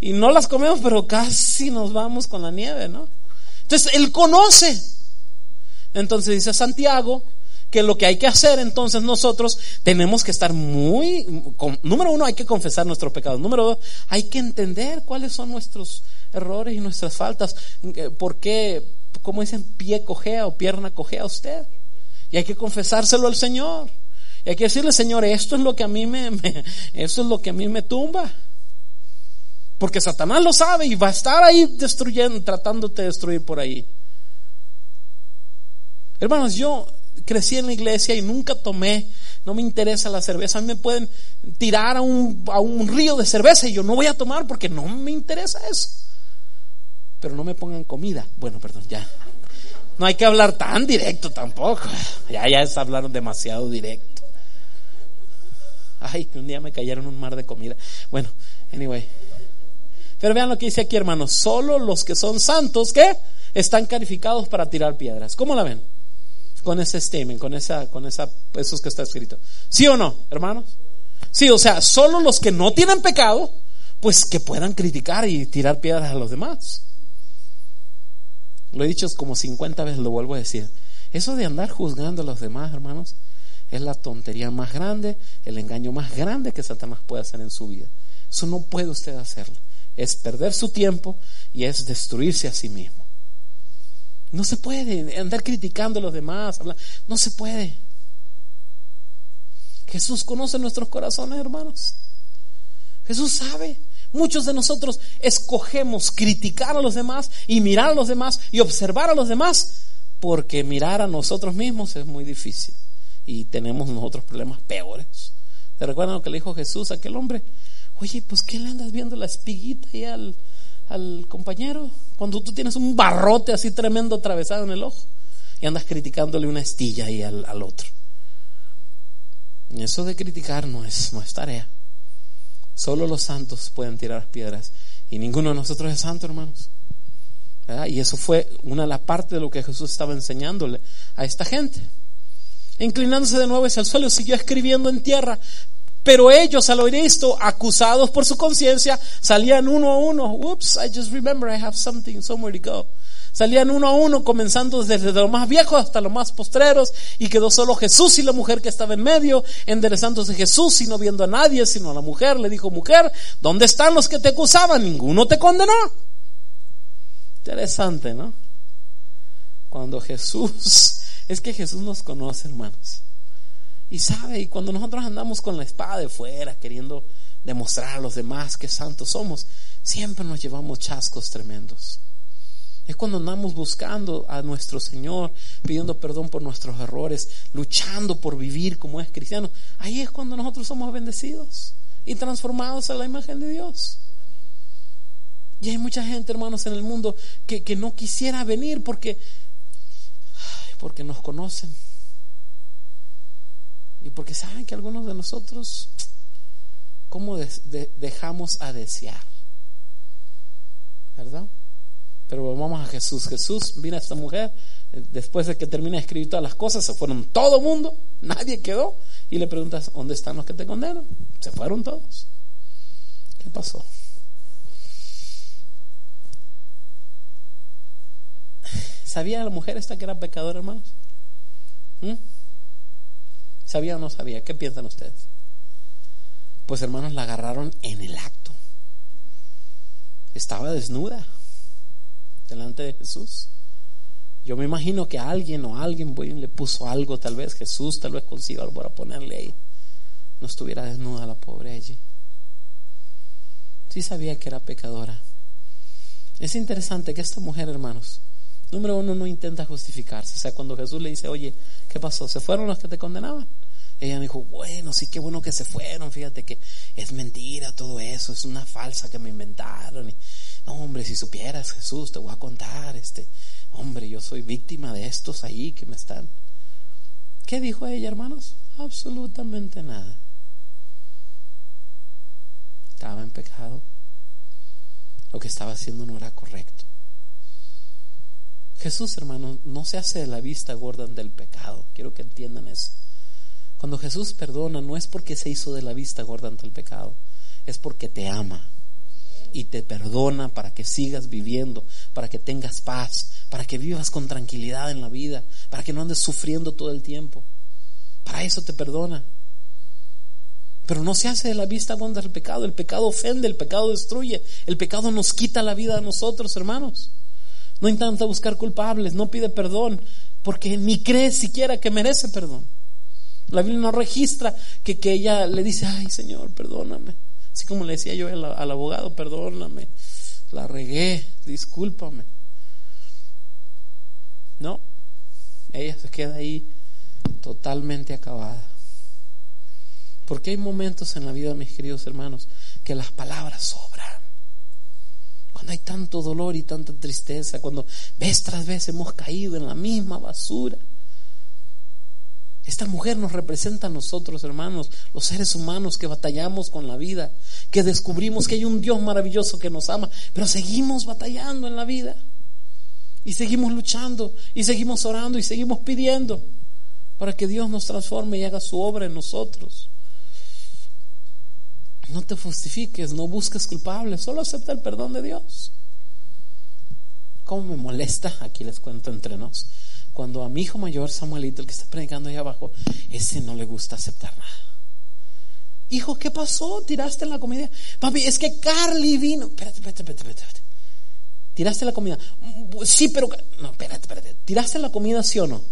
y no las comemos, pero casi nos vamos con la nieve, ¿no? Entonces, Él conoce. Entonces dice Santiago que lo que hay que hacer entonces nosotros tenemos que estar muy, número uno, hay que confesar nuestros pecados. Número dos, hay que entender cuáles son nuestros errores y nuestras faltas. Eh, ¿Por qué, como dicen, pie cojea o pierna cojea usted? Y hay que confesárselo al Señor. Y hay que decirle, Señor, esto es lo que a mí me, esto es lo que a mí me tumba. Porque Satanás lo sabe y va a estar ahí destruyendo, tratándote de destruir por ahí. Hermanos, yo crecí en la iglesia y nunca tomé, no me interesa la cerveza. A mí me pueden tirar a un, a un río de cerveza y yo no voy a tomar porque no me interesa eso. Pero no me pongan comida. Bueno, perdón, ya. No hay que hablar tan directo tampoco. Ya, ya es hablar demasiado directo. Ay, que un día me cayeron un mar de comida. Bueno, anyway. Pero vean lo que dice aquí, hermanos. Solo los que son santos, ¿qué? Están calificados para tirar piedras. ¿Cómo la ven? Con ese statement, con esa, con esa, eso que está escrito. ¿Sí o no, hermanos? Sí, o sea, solo los que no tienen pecado, pues que puedan criticar y tirar piedras a los demás. Lo he dicho como 50 veces, lo vuelvo a decir. Eso de andar juzgando a los demás, hermanos, es la tontería más grande, el engaño más grande que Satanás puede hacer en su vida. Eso no puede usted hacerlo. Es perder su tiempo y es destruirse a sí mismo. No se puede andar criticando a los demás. No se puede. Jesús conoce nuestros corazones, hermanos. Jesús sabe. Muchos de nosotros escogemos criticar a los demás y mirar a los demás y observar a los demás porque mirar a nosotros mismos es muy difícil y tenemos nosotros problemas peores. ¿Se recuerdan lo que le dijo Jesús a aquel hombre? Oye, pues ¿qué le andas viendo la espiguita ahí al, compañero? Cuando tú tienes un barrote así tremendo atravesado en el ojo y andas criticándole una estilla ahí al, al otro. Eso de criticar no es, no es tarea. Solo los santos pueden tirar piedras. Y ninguno de nosotros es santo, hermanos. Y eso fue una de las de lo que Jesús estaba enseñándole a esta gente. Inclinándose de nuevo hacia el suelo, siguió escribiendo en tierra. Pero ellos, al oír esto, acusados por su conciencia, salían uno a uno. Whoops, I just remember I have something somewhere to go. Salían uno a uno, comenzando desde los más viejos hasta los más postreros, y quedó solo Jesús y la mujer que estaba en medio, enderezándose Jesús y no viendo a nadie, sino a la mujer, le dijo, mujer, ¿dónde están los que te acusaban? Ninguno te condenó. Interesante, ¿no? Cuando Jesús, es que Jesús nos conoce, hermanos. Y sabe, y cuando nosotros andamos con la espada de fuera, queriendo demostrar a los demás que santos somos, siempre nos llevamos chascos tremendos. Es cuando andamos buscando a nuestro Señor, pidiendo perdón por nuestros errores, luchando por vivir como es cristiano. Ahí es cuando nosotros somos bendecidos y transformados a la imagen de Dios. Y hay mucha gente, hermanos, en el mundo que, no quisiera venir porque, porque nos conocen. Y porque saben que algunos de nosotros, ¿cómo dejamos a desear? ¿Verdad? Pero vamos a Jesús. Jesús, mira a esta mujer, después de que termina de escribir todas las cosas, se fueron todo mundo, nadie quedó. Y le preguntas, ¿dónde están los que te condenan? Se fueron todos. ¿Qué pasó? ¿Sabía la mujer esta que era pecadora, hermanos? ¿Mm? ¿Sabía o no sabía? ¿Qué piensan ustedes? Pues hermanos, la agarraron en el acto. Estaba desnuda delante de Jesús. Yo me imagino que alguien o alguien le puso algo, tal vez Jesús tal vez consiga algo para ponerle ahí. No estuviera desnuda la pobre allí. Sí sabía que era pecadora. Es interesante que esta mujer, hermanos, Número uno, no intenta justificarse. O sea, cuando Jesús le dice, oye, ¿qué pasó? ¿Se fueron los que te condenaban? Ella me dijo, bueno, sí, qué bueno que se fueron. Fíjate que es mentira todo eso, es una falsa que me inventaron. no, hombre, si supieras, Jesús, te voy a contar, este, hombre, yo soy víctima de estos ahí que me están. ¿Qué dijo ella, hermanos? Absolutamente nada. Estaba en pecado. Lo que estaba haciendo no era correcto. Jesús, hermano, no se hace de la vista gorda del pecado. Quiero que entiendan eso. Cuando Jesús perdona, no es porque se hizo de la vista gorda ante el pecado, es porque te ama y te perdona para que sigas viviendo, para que tengas paz, para que vivas con tranquilidad en la vida, para que no andes sufriendo todo el tiempo. Para eso te perdona. Pero no se hace de la vista gorda del pecado. El pecado ofende, el pecado destruye, el pecado nos quita la vida a nosotros, hermanos no intenta buscar culpables, no pide perdón, porque ni cree siquiera que merece perdón. La Biblia no registra que, ella le dice, ay Señor, perdóname. Así como le decía yo al, al abogado, perdóname, la regué, discúlpame. No, ella se queda ahí totalmente acabada. Porque hay momentos en la vida, mis queridos hermanos, que las palabras sobran cuando hay tanto dolor y tanta tristeza, cuando vez tras vez hemos caído en la misma basura. Esta mujer nos representa a nosotros, hermanos, los seres humanos que batallamos con la vida, que descubrimos que hay un Dios maravilloso que nos ama, pero seguimos batallando en la vida. Y seguimos luchando, y seguimos orando, y seguimos pidiendo para que Dios nos transforme y haga su obra en nosotros. No te justifiques, no busques culpables, solo acepta el perdón de Dios. ¿Cómo me molesta? Aquí les cuento entre nos. Cuando a mi hijo mayor, Samuelito, el que está predicando ahí abajo, ese no le gusta aceptar nada. Hijo, ¿qué pasó? ¿Tiraste la comida? Papi, es que Carly vino. Espérate, espérate, espérate, espérate. ¿Tiraste la comida? Sí, pero... No, espérate, espérate. ¿Tiraste la comida, sí o no?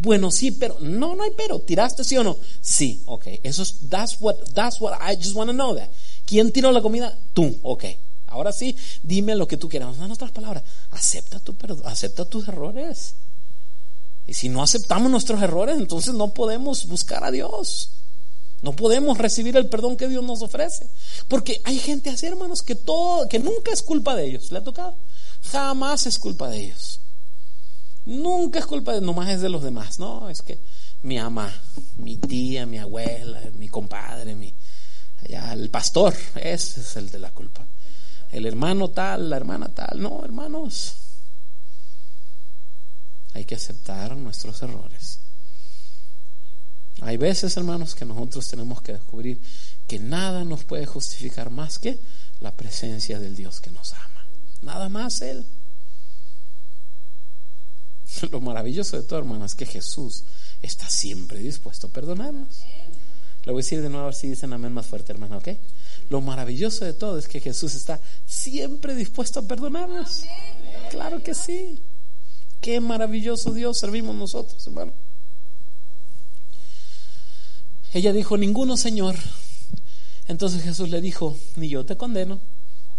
Bueno, sí, pero no, no hay pero. ¿Tiraste sí o no? Sí, ok. Eso es, that's what, that's what I just want to know that. ¿Quién tiró la comida? Tú, ok. Ahora sí, dime lo que tú quieras. En otras palabras, acepta tu acepta tus errores. Y si no aceptamos nuestros errores, entonces no podemos buscar a Dios. No podemos recibir el perdón que Dios nos ofrece. Porque hay gente así, hermanos, que todo, que nunca es culpa de ellos. ¿Le ha tocado? Jamás es culpa de ellos. Nunca es culpa de, nomás es de los demás, no, es que mi ama, mi tía, mi abuela, mi compadre, mi, el pastor, ese es el de la culpa. El hermano tal, la hermana tal. No, hermanos, hay que aceptar nuestros errores. Hay veces, hermanos, que nosotros tenemos que descubrir que nada nos puede justificar más que la presencia del Dios que nos ama. Nada más Él. Lo maravilloso de todo, hermanos, es que Jesús está siempre dispuesto a perdonarnos. Le voy a decir de nuevo a ver si dicen amén más fuerte, hermano, ¿ok? Lo maravilloso de todo es que Jesús está siempre dispuesto a perdonarnos. Claro que sí. Qué maravilloso Dios servimos nosotros, hermano. Ella dijo, ninguno, Señor. Entonces Jesús le dijo, ni yo te condeno,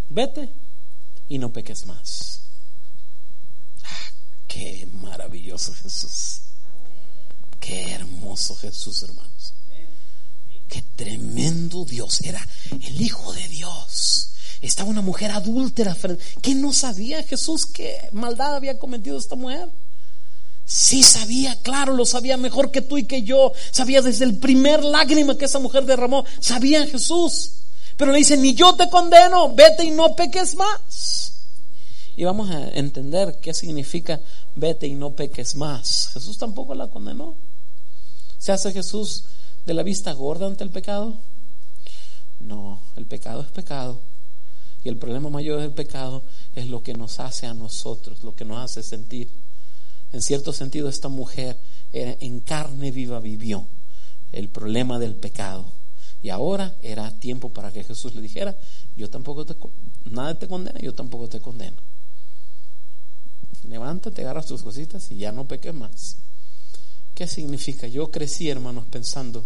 vete y no peques más. Qué maravilloso Jesús. Qué hermoso Jesús, hermanos. Qué tremendo Dios. Era el Hijo de Dios. Estaba una mujer adúltera. ¿Qué no sabía Jesús qué maldad había cometido esta mujer? Sí sabía, claro, lo sabía mejor que tú y que yo. Sabía desde el primer lágrima que esa mujer derramó. Sabía Jesús. Pero le dice, ni yo te condeno, vete y no peques más. Y vamos a entender qué significa vete y no peques más. Jesús tampoco la condenó. ¿Se hace Jesús de la vista gorda ante el pecado? No, el pecado es pecado. Y el problema mayor del pecado es lo que nos hace a nosotros, lo que nos hace sentir. En cierto sentido, esta mujer en carne viva vivió el problema del pecado. Y ahora era tiempo para que Jesús le dijera, yo tampoco te, nada te condena, yo tampoco te condeno. Levántate, agarras tus cositas y ya no peques más. ¿Qué significa? Yo crecí, hermanos, pensando,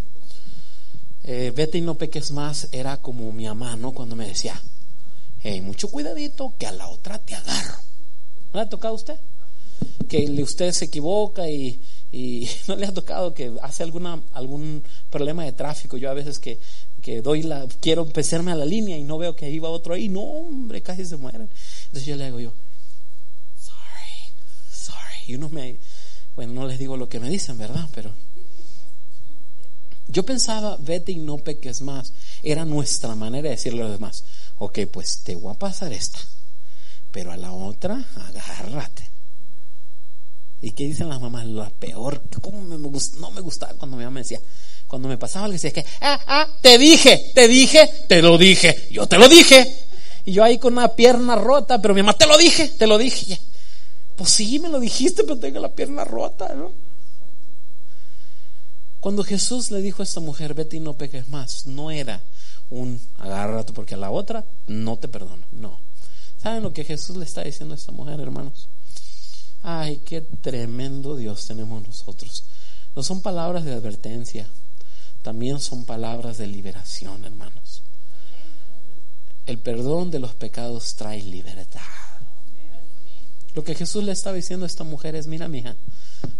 eh, vete y no peques más, era como mi mamá, ¿no? Cuando me decía, hey, mucho cuidadito, que a la otra te agarro. ¿No le ha tocado a usted? que usted se equivoca y, no le ha tocado que hace alguna, algún problema de tráfico. Yo a veces que, que doy la, quiero empezarme a la línea y no veo que ahí va otro ahí. No, hombre, casi se mueren. Entonces yo le digo yo. Y uno me, bueno, no les digo lo que me dicen, ¿verdad? Pero yo pensaba, vete y no peques más. Era nuestra manera de decirle a los demás, ok, pues te voy a pasar esta, pero a la otra, agárrate. ¿Y qué dicen las mamás? La peor, ¿cómo me, no me gustaba cuando mi mamá me decía, cuando me pasaba algo, decía que, ah, ah, te dije, te dije, te lo dije, yo te lo dije. Y yo ahí con una pierna rota, pero mi mamá, te lo dije, te lo dije. Pues sí, me lo dijiste, pero tengo la pierna rota, ¿no? Cuando Jesús le dijo a esta mujer, vete y no peques más, no era un agárrate porque a la otra no te perdono, no. ¿Saben lo que Jesús le está diciendo a esta mujer, hermanos? Ay, qué tremendo Dios tenemos nosotros. No son palabras de advertencia, también son palabras de liberación, hermanos. El perdón de los pecados trae libertad. Lo que Jesús le estaba diciendo a esta mujer es, mira, mija,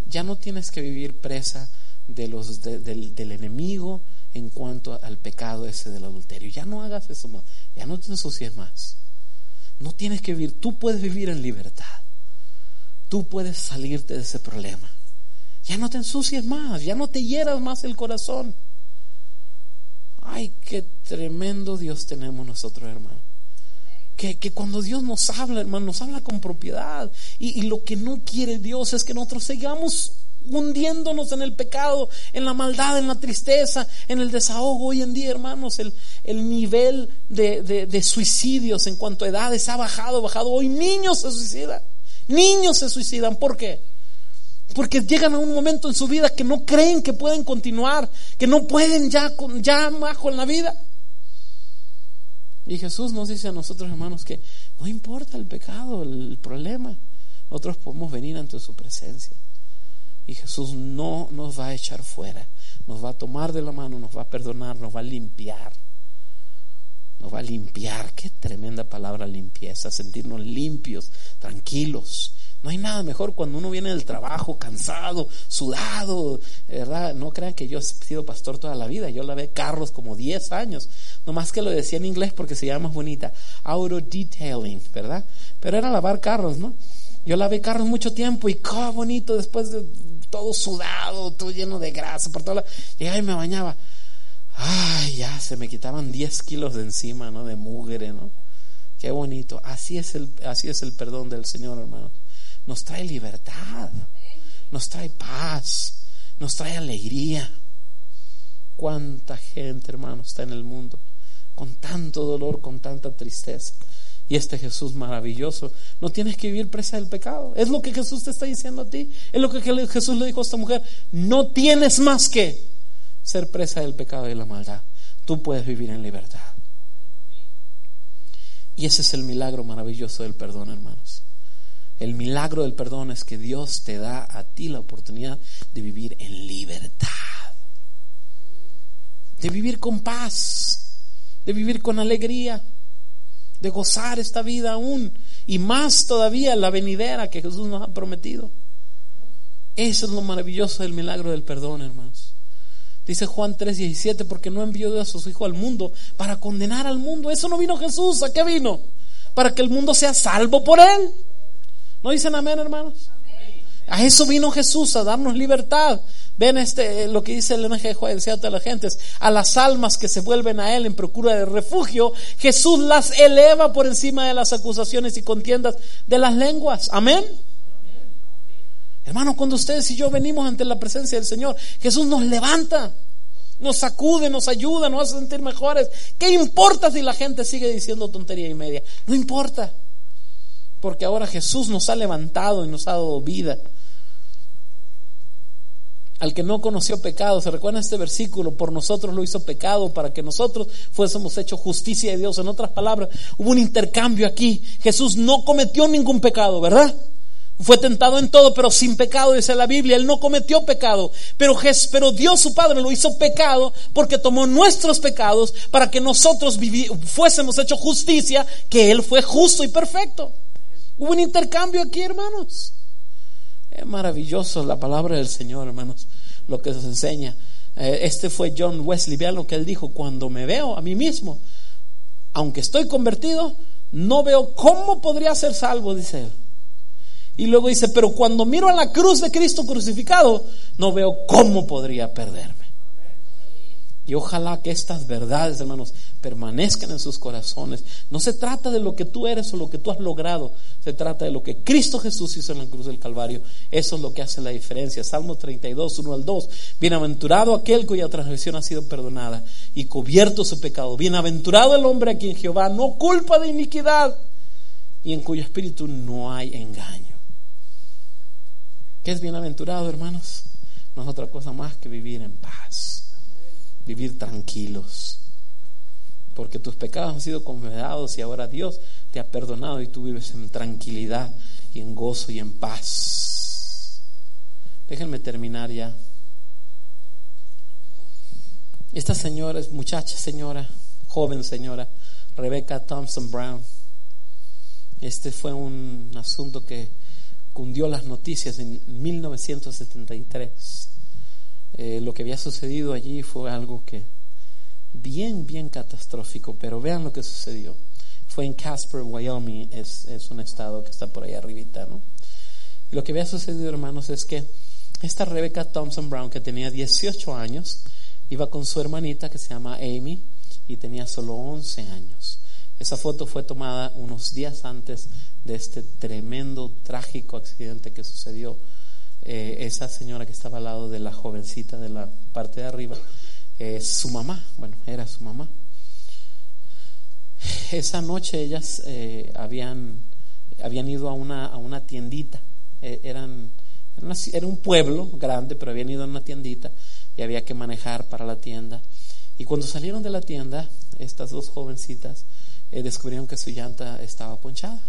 ya no tienes que vivir presa de los del, del, enemigo en cuanto al pecado ese del adulterio. Ya no hagas eso ya no te ensucies más. No tienes que vivir, tú puedes vivir en libertad tú puedes salirte de ese problema. Ya no te ensucies más, ya no te hieras más el corazón. Ay, qué tremendo Dios tenemos nosotros, hermano. Que, que, cuando Dios nos habla, hermano, nos habla con propiedad. Y, y, lo que no quiere Dios es que nosotros sigamos hundiéndonos en el pecado, en la maldad, en la tristeza, en el desahogo. Hoy en día, hermanos, el, el nivel de, de, de suicidios en cuanto a edades ha bajado, bajado. Hoy niños se suicidan. Niños se suicidan. ¿Por qué? Porque llegan a un momento en su vida que no creen que pueden continuar, que no pueden ya, ya bajo en la vida. Y Jesús nos dice a nosotros, hermanos, que no importa el pecado, el problema. Nosotros podemos venir ante su presencia. Y Jesús no nos va a echar fuera. Nos va a tomar de la mano, nos va a perdonar, nos va a limpiar nos va a limpiar. Qué tremenda palabra limpieza, sentirnos limpios, tranquilos. No hay nada mejor cuando uno viene del trabajo cansado, sudado, ¿verdad? No crean que yo he sido pastor toda la vida. Yo lavé carros como 10 años. Nomás que lo decía en inglés porque se llama más bonita. Auto detailing, ¿verdad? Pero era lavar carros, ¿no? Yo lavé carros mucho tiempo y qué bonito después de todo sudado, todo lleno de grasa, por toda llegaba y me bañaba. Ay, ya se me quitaban 10 kilos de encima, ¿no? De mugre, ¿no? Qué bonito. Así es el, así es el perdón del Señor, hermano. Nos trae libertad, nos trae paz, nos trae alegría. Cuánta gente, hermano, está en el mundo con tanto dolor, con tanta tristeza. Y este Jesús maravilloso, no tienes que vivir presa del pecado. Es lo que Jesús te está diciendo a ti. Es lo que Jesús le dijo a esta mujer. No tienes más que ser presa del pecado y la maldad. Tú puedes vivir en libertad. Y ese es el milagro maravilloso del perdón, hermanos. El milagro del perdón es que Dios te da a ti la oportunidad de vivir en libertad. De vivir con paz de vivir con alegría, de gozar esta vida aún y más todavía la venidera que Jesús nos ha prometido. Eso es lo maravilloso del milagro del perdón, hermanos. Dice Juan 3:17, porque no envió a su Hijo al mundo para condenar al mundo. Eso no vino Jesús, ¿a qué vino? Para que el mundo sea salvo por él. ¿No dicen amén, hermanos? A eso vino Jesús, a darnos libertad. Ven este, lo que dice el lenguaje de a las gentes, a las almas que se vuelven a Él en procura de refugio, Jesús las eleva por encima de las acusaciones y contiendas de las lenguas. Amén. Hermano, cuando ustedes y yo venimos ante la presencia del Señor, Jesús nos levanta, nos sacude, nos ayuda, nos hace sentir mejores. ¿Qué importa si la gente sigue diciendo tontería y media? No importa, porque ahora Jesús nos ha levantado y nos ha dado vida al que no conoció pecado. ¿Se recuerda este versículo? Por nosotros lo hizo pecado para que nosotros fuésemos hecho justicia de Dios. En otras palabras, hubo un intercambio aquí. Jesús no cometió ningún pecado, ¿verdad? Fue tentado en todo, pero sin pecado, dice la Biblia. Él no cometió pecado. Pero, pero Dios su Padre lo hizo pecado porque tomó nuestros pecados para que nosotros fuésemos hecho justicia, que Él fue justo y perfecto. Hubo un intercambio aquí, hermanos. Es maravilloso la palabra del Señor, hermanos, lo que nos enseña. Eh, este fue John Wesley, vean lo que él dijo, cuando me veo a mí mismo, aunque estoy convertido, no veo cómo podría ser salvo, dice él. Y luego dice, pero cuando miro a la cruz de Cristo crucificado, no veo cómo podría perderme. Y ojalá que estas verdades, hermanos, permanezcan en sus corazones. No se trata de lo que tú eres o lo que tú has logrado, se trata de lo que Cristo Jesús hizo en la cruz del Calvario. Eso es lo que hace la diferencia. Salmo 32, 1 al 2. Bienaventurado aquel cuya transgresión ha sido perdonada y cubierto su pecado. Bienaventurado el hombre a quien Jehová no culpa de iniquidad y en cuyo espíritu no hay engaño. ¿Qué es bienaventurado, hermanos? No es otra cosa más que vivir en paz vivir tranquilos. Porque tus pecados han sido confesados y ahora Dios te ha perdonado y tú vives en tranquilidad y en gozo y en paz. Déjenme terminar ya. Esta señora es muchacha señora, joven señora, Rebecca Thompson Brown. Este fue un asunto que cundió las noticias en 1973. Eh, lo que había sucedido allí fue algo que bien, bien catastrófico, pero vean lo que sucedió. Fue en Casper, Wyoming, es, es un estado que está por ahí arribita, ¿no? Y lo que había sucedido, hermanos, es que esta Rebecca Thompson Brown, que tenía 18 años, iba con su hermanita que se llama Amy y tenía solo 11 años. Esa foto fue tomada unos días antes de este tremendo, trágico accidente que sucedió eh, esa señora que estaba al lado de la jovencita de la parte de arriba, es su mamá, bueno, era su mamá. Esa noche ellas eh, habían, habían ido a una, a una tiendita, eh, eran, era un pueblo grande, pero habían ido a una tiendita y había que manejar para la tienda. Y cuando salieron de la tienda, estas dos jovencitas descubrieron que su llanta estaba ponchada.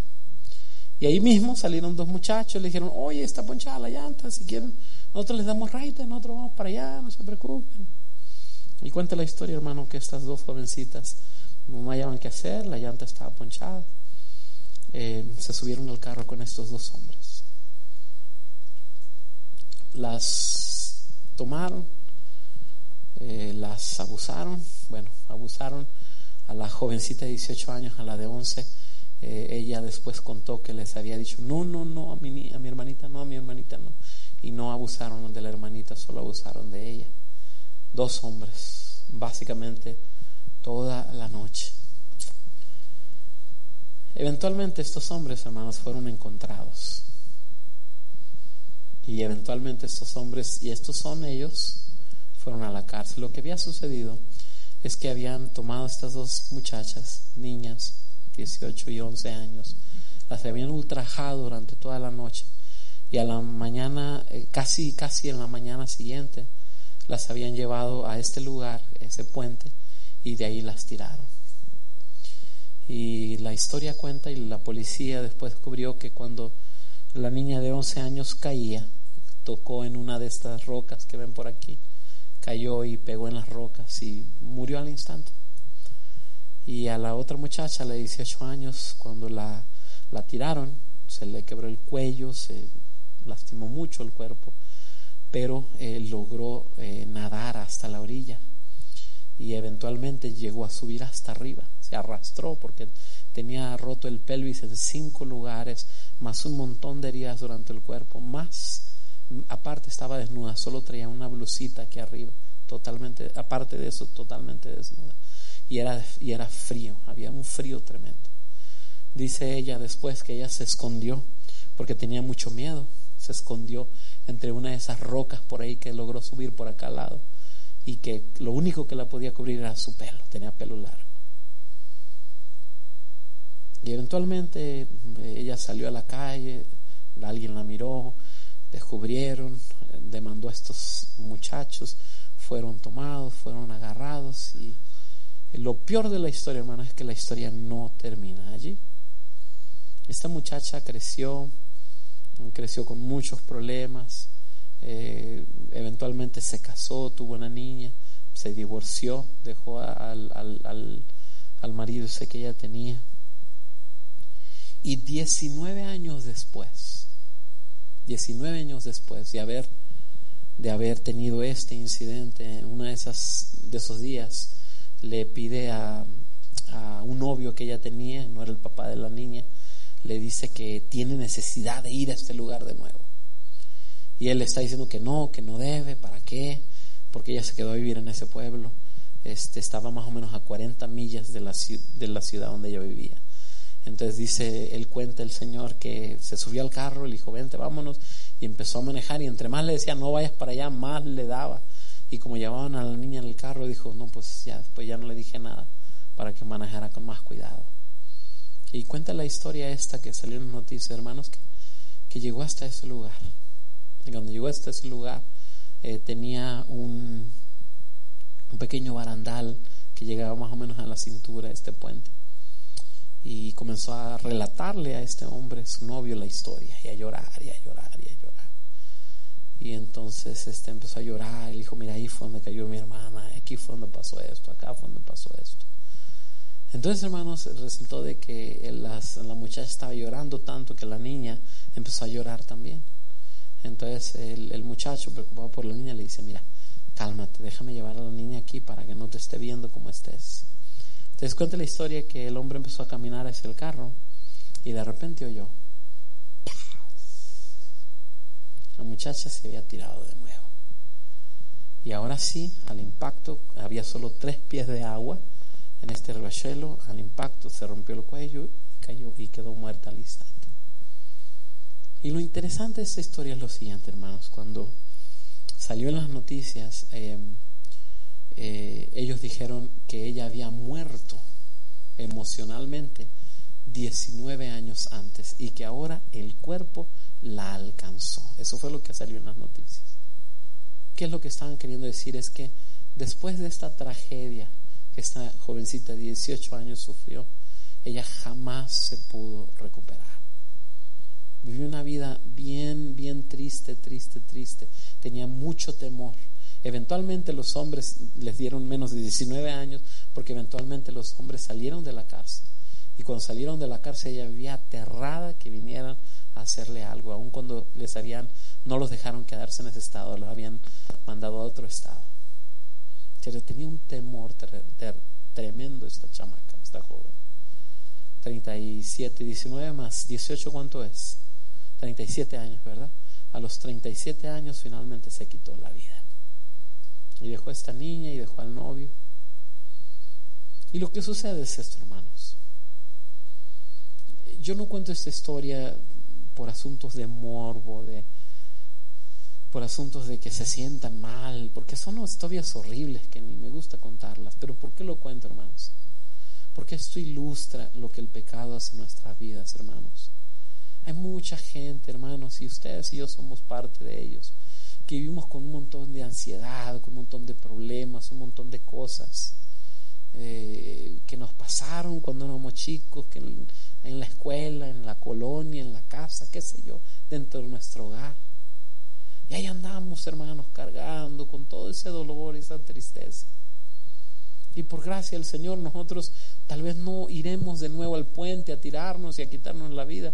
Y ahí mismo salieron dos muchachos, le dijeron, oye, está ponchada la llanta, si quieren, nosotros les damos raite, nosotros vamos para allá, no se preocupen. Y cuenta la historia, hermano, que estas dos jovencitas no hallaban qué hacer, la llanta estaba ponchada. Eh, se subieron al carro con estos dos hombres. Las tomaron, eh, las abusaron, bueno, abusaron a la jovencita de 18 años, a la de 11 eh, ella después contó que les había dicho, no, no, no, a mi, a mi hermanita no, a mi hermanita no. Y no abusaron de la hermanita, solo abusaron de ella. Dos hombres, básicamente toda la noche. Eventualmente estos hombres, hermanos, fueron encontrados. Y eventualmente estos hombres, y estos son ellos, fueron a la cárcel. Lo que había sucedido es que habían tomado estas dos muchachas, niñas, 18 y 11 años, las habían ultrajado durante toda la noche y a la mañana, eh, casi, casi en la mañana siguiente, las habían llevado a este lugar, ese puente, y de ahí las tiraron. Y la historia cuenta y la policía después descubrió que cuando la niña de 11 años caía, tocó en una de estas rocas que ven por aquí, cayó y pegó en las rocas y murió al instante. Y a la otra muchacha, la de 18 años, cuando la, la tiraron, se le quebró el cuello, se lastimó mucho el cuerpo, pero eh, logró eh, nadar hasta la orilla y eventualmente llegó a subir hasta arriba, se arrastró porque tenía roto el pelvis en cinco lugares, más un montón de heridas durante el cuerpo, más aparte estaba desnuda, solo traía una blusita aquí arriba, totalmente, aparte de eso, totalmente desnuda. Y era, y era frío, había un frío tremendo. Dice ella después que ella se escondió porque tenía mucho miedo, se escondió entre una de esas rocas por ahí que logró subir por acá al lado y que lo único que la podía cubrir era su pelo, tenía pelo largo. Y eventualmente eh, ella salió a la calle, alguien la miró, descubrieron, demandó a estos muchachos, fueron tomados, fueron agarrados y lo peor de la historia, hermano, es que la historia no termina allí. Esta muchacha creció, creció con muchos problemas, eh, eventualmente se casó, tuvo una niña, se divorció, dejó al, al, al marido ese que ella tenía. Y 19 años después, 19 años después de haber, de haber tenido este incidente, una de, esas, de esos días, le pide a, a un novio que ella tenía, no era el papá de la niña, le dice que tiene necesidad de ir a este lugar de nuevo. Y él le está diciendo que no, que no debe, ¿para qué? Porque ella se quedó a vivir en ese pueblo. Este, estaba más o menos a 40 millas de la, de la ciudad donde ella vivía. Entonces dice, él cuenta el Señor que se subió al carro, le dijo, vente, vámonos, y empezó a manejar, y entre más le decía, no vayas para allá, más le daba. Y como llevaban a la niña en el carro, dijo, no, pues ya después ya no le dije nada, para que manejara con más cuidado. Y cuenta la historia esta que salió en noticias, hermanos, que, que llegó hasta ese lugar. Y cuando llegó hasta ese lugar, eh, tenía un, un pequeño barandal que llegaba más o menos a la cintura de este puente. Y comenzó a relatarle a este hombre, su novio, la historia, y a llorar, y a llorar, y a llorar. Y entonces este empezó a llorar, y dijo, mira, ahí fue donde cayó mi hermana, aquí fue donde pasó esto, acá fue donde pasó esto. Entonces, hermanos, resultó de que la muchacha estaba llorando tanto que la niña empezó a llorar también. Entonces el, muchacho, preocupado por la niña, le dice, mira, cálmate, déjame llevar a la niña aquí para que no te esté viendo como estés. Entonces cuenta la historia que el hombre empezó a caminar hacia el carro y de repente oyó, la muchacha se había tirado de nuevo. Y ahora sí, al impacto, había solo tres pies de agua en este riachuelo, al impacto se rompió el cuello y cayó y quedó muerta al instante. Y lo interesante de esta historia es lo siguiente, hermanos. Cuando salió en las noticias, em, eh, ellos dijeron que ella había muerto emocionalmente 19 años antes y que ahora el cuerpo la alcanzó. Eso fue lo que salió en las noticias. ¿Qué es lo que estaban queriendo decir? Es que después de esta tragedia que esta jovencita de 18 años sufrió, ella jamás se pudo recuperar. Vivió una vida bien, bien triste, triste, triste. Tenía mucho temor. Eventualmente los hombres les dieron menos de 19 años porque eventualmente los hombres salieron de la cárcel. Y cuando salieron de la cárcel ella vivía aterrada que vinieran a hacerle algo, aun cuando les habían, no los dejaron quedarse en ese estado, los habían mandado a otro estado. Tenía un temor tremendo esta chamaca, esta joven. 37, 19 más 18, ¿cuánto es? 37 años, ¿verdad? A los 37 años finalmente se quitó la vida. Y dejó a esta niña y dejó al novio. Y lo que sucede es esto, hermanos. Yo no cuento esta historia por asuntos de morbo, de por asuntos de que se sientan mal, porque son historias horribles que ni me gusta contarlas. Pero ¿por qué lo cuento, hermanos? Porque esto ilustra lo que el pecado hace en nuestras vidas, hermanos. Hay mucha gente, hermanos, y ustedes y yo somos parte de ellos, que vivimos con un montón de ansiedad, con un montón de problemas, un montón de cosas eh, que nos pasaron cuando éramos chicos, que en, en la escuela, en la colonia, en la casa, qué sé yo, dentro de nuestro hogar. Y ahí andamos, hermanos, cargando con todo ese dolor esa tristeza. Y por gracia del Señor nosotros tal vez no iremos de nuevo al puente a tirarnos y a quitarnos la vida,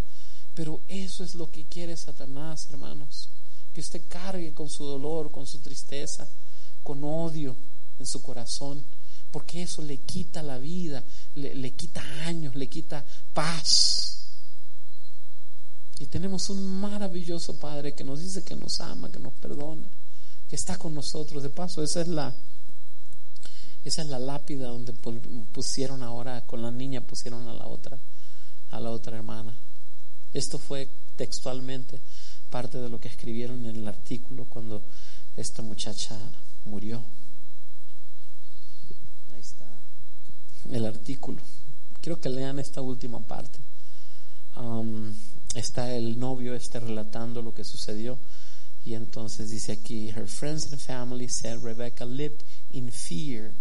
pero eso es lo que quiere Satanás, hermanos, que usted cargue con su dolor, con su tristeza, con odio en su corazón, porque eso le quita la vida, le, le quita años, le quita paz. Y tenemos un maravilloso Padre que nos dice que nos ama, que nos perdona, que está con nosotros. De paso, esa es la esa es la lápida donde pusieron ahora con la niña pusieron a la otra a la otra hermana. Esto fue textualmente parte de lo que escribieron en el artículo cuando esta muchacha murió. Ahí está el artículo. Quiero que lean esta última parte. Um, está el novio este relatando lo que sucedió y entonces dice aquí her friends and family said Rebecca lived in fear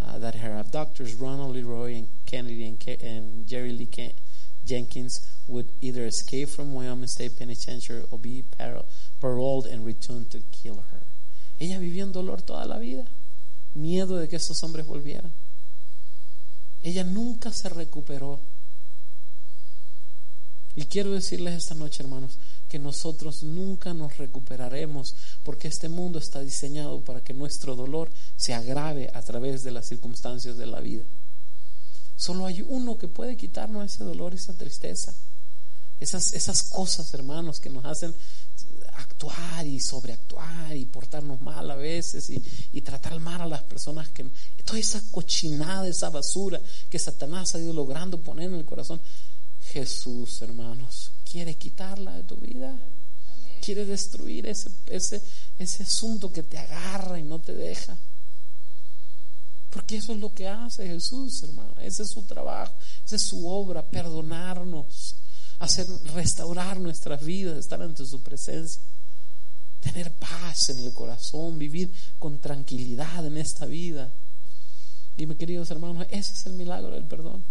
uh, that her abductors Ronald Leroy and Kennedy and, and Jerry Lee Jenkins would either escape from Wyoming State Penitentiary or be paroled and return to kill her. Ella vivió en dolor toda la vida, miedo de que esos hombres volvieran. Ella nunca se recuperó y quiero decirles esta noche, hermanos, que nosotros nunca nos recuperaremos porque este mundo está diseñado para que nuestro dolor se agrave a través de las circunstancias de la vida. Solo hay uno que puede quitarnos ese dolor, esa tristeza, esas, esas cosas, hermanos, que nos hacen actuar y sobreactuar y portarnos mal a veces y, y, tratar mal a las personas que toda esa cochinada, esa basura que Satanás ha ido logrando poner en el corazón, Jesús, hermanos, quiere quitarla de tu vida. Quiere destruir ese, ese, ese asunto que te agarra y no te deja. Porque eso es lo que hace Jesús, hermano. Ese es su trabajo, esa es su obra, perdonarnos, hacer restaurar nuestras vidas, estar ante su presencia, tener paz en el corazón, vivir con tranquilidad en esta vida. Y mis queridos hermanos, ese es el milagro del perdón.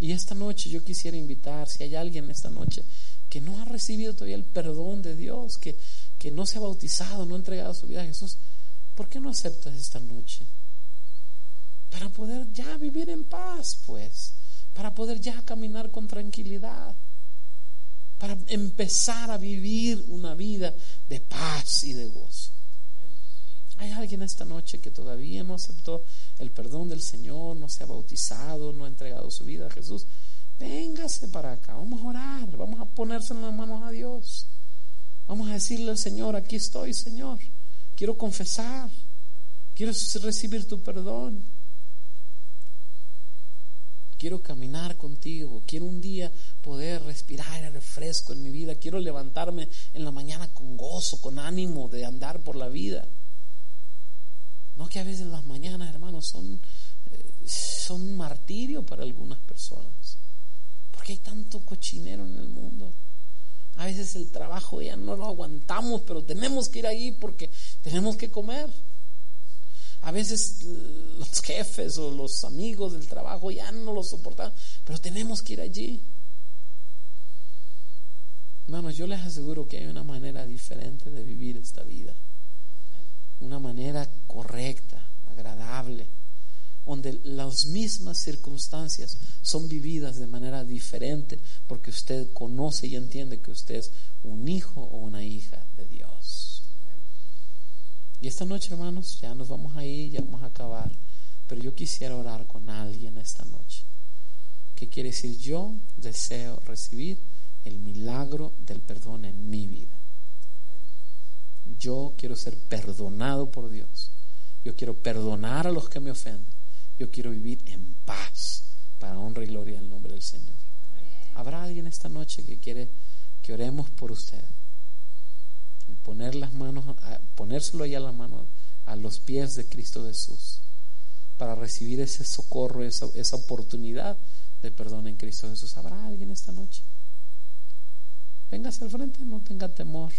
Y esta noche yo quisiera invitar, si hay alguien esta noche que no ha recibido todavía el perdón de Dios, que, que no se ha bautizado, no ha entregado su vida a Jesús, ¿por qué no aceptas esta noche? Para poder ya vivir en paz, pues, para poder ya caminar con tranquilidad, para empezar a vivir una vida de paz y de gozo. Hay alguien esta noche que todavía no aceptó el perdón del Señor, no se ha bautizado, no ha entregado su vida a Jesús. Véngase para acá, vamos a orar, vamos a ponerse en las manos a Dios. Vamos a decirle al Señor, aquí estoy, Señor. Quiero confesar, quiero recibir tu perdón. Quiero caminar contigo, quiero un día poder respirar el refresco en mi vida, quiero levantarme en la mañana con gozo, con ánimo de andar por la vida. No que a veces las mañanas, hermanos, son, eh, son un martirio para algunas personas. Porque hay tanto cochinero en el mundo. A veces el trabajo ya no lo aguantamos, pero tenemos que ir ahí porque tenemos que comer. A veces eh, los jefes o los amigos del trabajo ya no lo soportan, pero tenemos que ir allí. Hermanos, yo les aseguro que hay una manera diferente de vivir esta vida una manera correcta, agradable, donde las mismas circunstancias son vividas de manera diferente porque usted conoce y entiende que usted es un hijo o una hija de Dios. Y esta noche, hermanos, ya nos vamos a ir, ya vamos a acabar, pero yo quisiera orar con alguien esta noche. ¿Qué quiere decir? Yo deseo recibir el milagro del perdón en mi vida. Yo quiero ser perdonado por Dios. Yo quiero perdonar a los que me ofenden. Yo quiero vivir en paz para honra y gloria al nombre del Señor. ¿Habrá alguien esta noche que quiere que oremos por usted? Y poner las manos, ponérselo ya a la mano a los pies de Cristo Jesús para recibir ese socorro, esa, esa oportunidad de perdón en Cristo Jesús. ¿Habrá alguien esta noche? Véngase al frente, no tenga temor.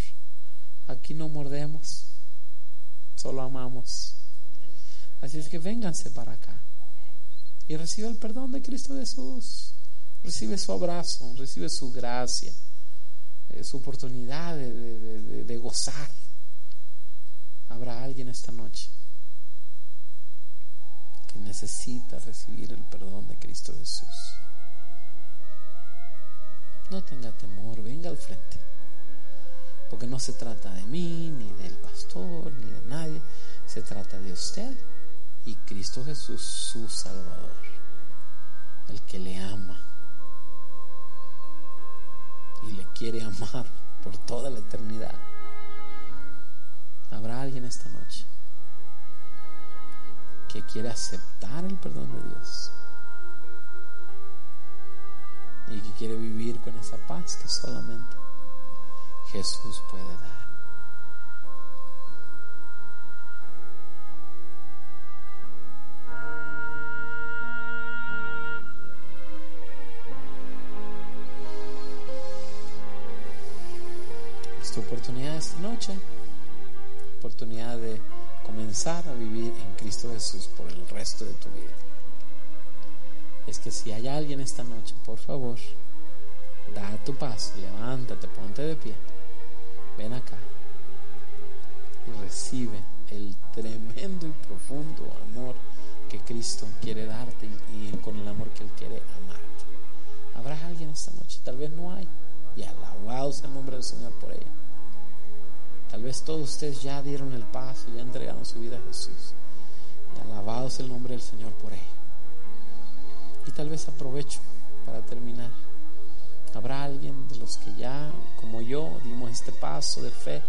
Aquí no mordemos, solo amamos. Así es que vénganse para acá y recibe el perdón de Cristo Jesús. Recibe su abrazo, recibe su gracia, eh, su oportunidad de gozar. Habrá alguien esta noche que necesita recibir el perdón de Cristo Jesús. No tenga temor, venga al frente. Porque no se trata de mí, ni del pastor, ni de nadie. Se trata de usted y Cristo Jesús, su Salvador. El que le ama y le quiere amar por toda la eternidad. ¿Habrá alguien esta noche que quiere aceptar el perdón de Dios? y que quiere vivir con esa paz que solamente Jesús puede dar. Esta oportunidad esta noche, oportunidad de comenzar a vivir en Cristo Jesús por el resto de tu vida. Es que si hay alguien esta noche, por favor, da tu paso, levántate, ponte de pie, ven acá y recibe el tremendo y profundo amor que Cristo quiere darte y, con el amor que Él quiere amarte. ¿Habrá alguien esta noche? Tal vez no hay. Y alabado sea el nombre del Señor por ella. Tal vez todos ustedes ya dieron el paso, ya entregaron su vida a Jesús. Y alabado sea el nombre del Señor por ella. Y tal vez aprovecho para terminar. Habrá alguien de los que ya, como yo, dimos este paso de fe,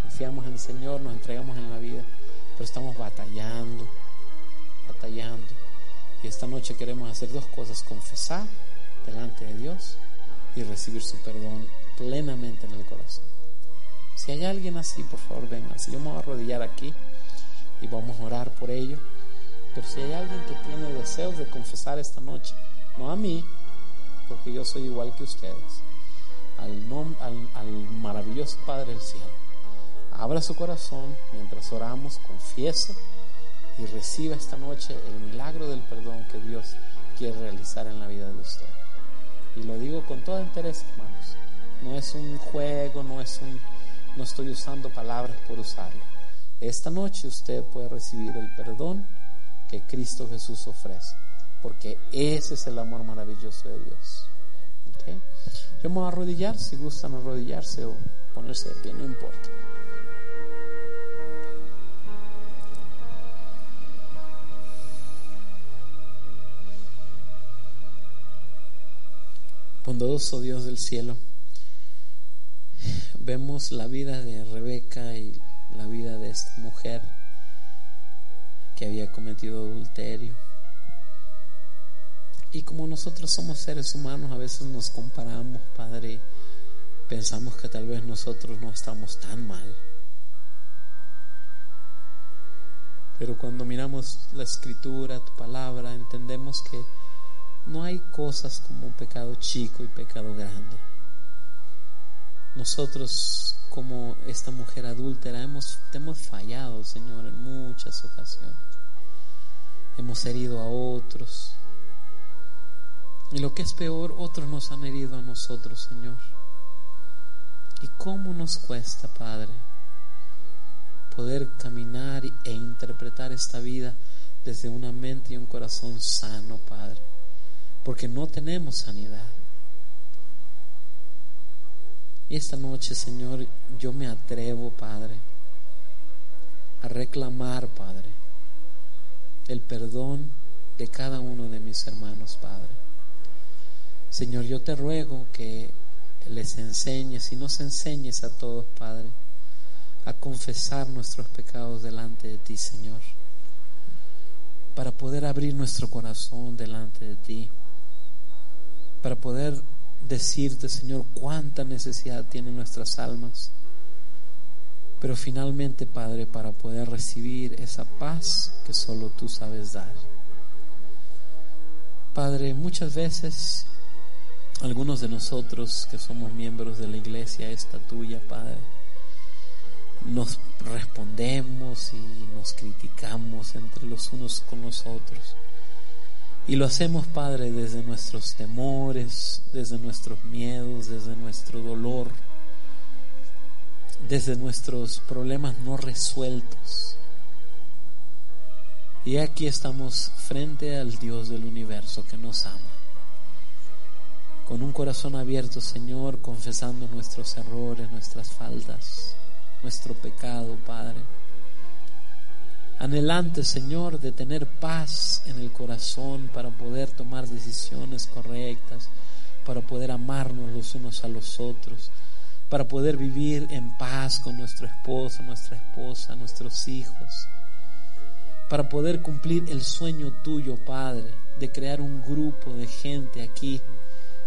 confiamos en el Señor, nos entregamos en la vida, pero estamos batallando, batallando. Y esta noche queremos hacer dos cosas, confesar delante de Dios y recibir su perdón plenamente en el corazón. Si hay alguien así, por favor, venga. Si yo me voy a arrodillar aquí y vamos a orar por ello. Pero si hay alguien que tiene deseos de confesar esta noche, no a mí, porque yo soy igual que ustedes, al, al, maravilloso Padre del cielo, abra su corazón mientras oramos, confiese y reciba esta noche el milagro del perdón que Dios quiere realizar en la vida de usted. Y lo digo con toda interés, hermanos. No es un juego, no es un, no estoy usando palabras por usarlo. Esta noche usted puede recibir el perdón que Cristo Jesús ofrece, porque ese es el amor maravilloso de Dios. Yo me voy a arrodillar, si gustan arrodillarse o ponerse de pie, no importa. Bondadoso Dios del cielo, vemos la vida de Rebeca y la vida de esta mujer que había cometido adulterio. Y como nosotros somos seres humanos, a veces nos comparamos, Padre, pensamos que tal vez nosotros no estamos tan mal. Pero cuando miramos la escritura, tu palabra, entendemos que no hay cosas como un pecado chico y pecado grande. Nosotros, como esta mujer adúltera, hemos, hemos fallado, Señor, en muchas ocasiones hemos herido a otros. Y lo que es peor, otros nos han herido a nosotros, Señor. ¿Y cómo nos cuesta, Padre, poder caminar e interpretar esta vida desde una mente y un corazón sano, Padre? Porque no tenemos sanidad. Y esta noche, Señor, yo me atrevo, Padre, a reclamar, Padre, el perdón de cada uno de mis hermanos, Padre. Señor, yo te ruego que les enseñes y nos enseñes a todos, Padre, a confesar nuestros pecados delante de ti, Señor, para poder abrir nuestro corazón delante de ti, para poder decirte, Señor, cuánta necesidad tienen nuestras almas, pero finalmente, Padre, para poder recibir esa paz que solo tú sabes dar. Padre, muchas veces algunos de nosotros que somos miembros de la iglesia esta tuya, Padre, nos respondemos y nos criticamos entre los unos con los otros. Y lo hacemos, Padre, desde nuestros temores, desde nuestros miedos, desde nuestro dolor, desde nuestros problemas no resueltos. Y aquí estamos frente al Dios del universo que nos ama con un corazón abierto, Señor, confesando nuestros errores, nuestras faltas, nuestro pecado, Padre. Anhelante, Señor, de tener paz en el corazón para poder tomar decisiones correctas, para poder amarnos los unos a los otros, para poder vivir en paz con nuestro esposo, nuestra esposa, nuestros hijos, para poder cumplir el sueño tuyo, Padre, de crear un grupo de gente aquí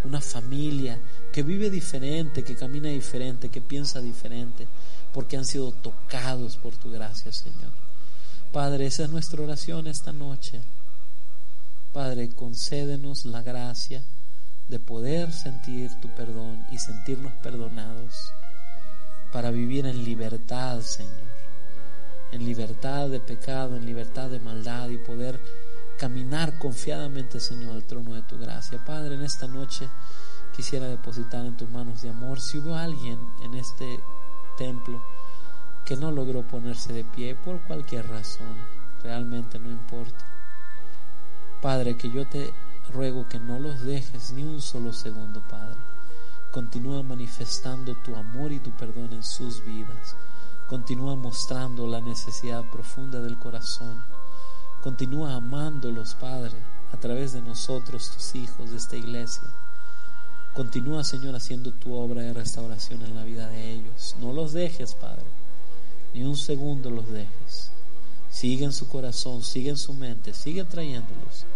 una familia que vive diferente, que camina diferente, que piensa diferente, porque han sido tocados por tu gracia, Señor. Padre, esa es nuestra oración esta noche. Padre, concédenos la gracia de poder sentir tu perdón y sentirnos perdonados para vivir en libertad, Señor, en libertad de pecado, en libertad de maldad y poder caminar confiadamente, Señor, al trono de tu gracia. Padre, en esta noche quisiera depositar en tus manos de amor. Si hubo alguien en este templo que no logró ponerse de pie por cualquier razón, realmente no importa. Padre, que yo te ruego que no los dejes ni un solo segundo, Padre. Continúa manifestando tu amor y tu perdón en sus vidas. Continúa mostrando la necesidad profunda del corazón Continúa amándolos, Padre, a través de nosotros, tus hijos de esta iglesia. Continúa, Señor, haciendo tu obra de restauración en la vida de ellos. No los dejes, Padre. Ni un segundo los dejes. Sigue en su corazón, sigue en su mente, sigue trayéndolos.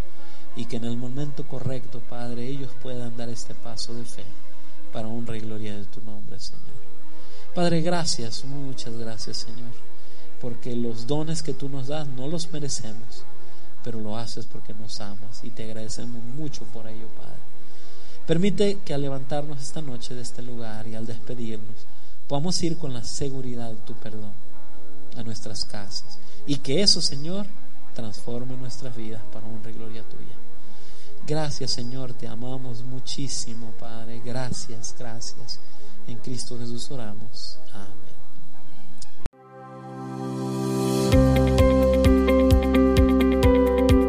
Y que en el momento correcto, Padre, ellos puedan dar este paso de fe para honra y gloria de tu nombre, Señor. Padre, gracias, muchas gracias, Señor porque los dones que tú nos das no los merecemos, pero lo haces porque nos amas y te agradecemos mucho por ello, Padre. Permite que al levantarnos esta noche de este lugar y al despedirnos, podamos ir con la seguridad de tu perdón a nuestras casas y que eso, Señor, transforme nuestras vidas para honra y gloria tuya. Gracias, Señor, te amamos muchísimo, Padre. Gracias, gracias. En Cristo Jesús oramos. Amén.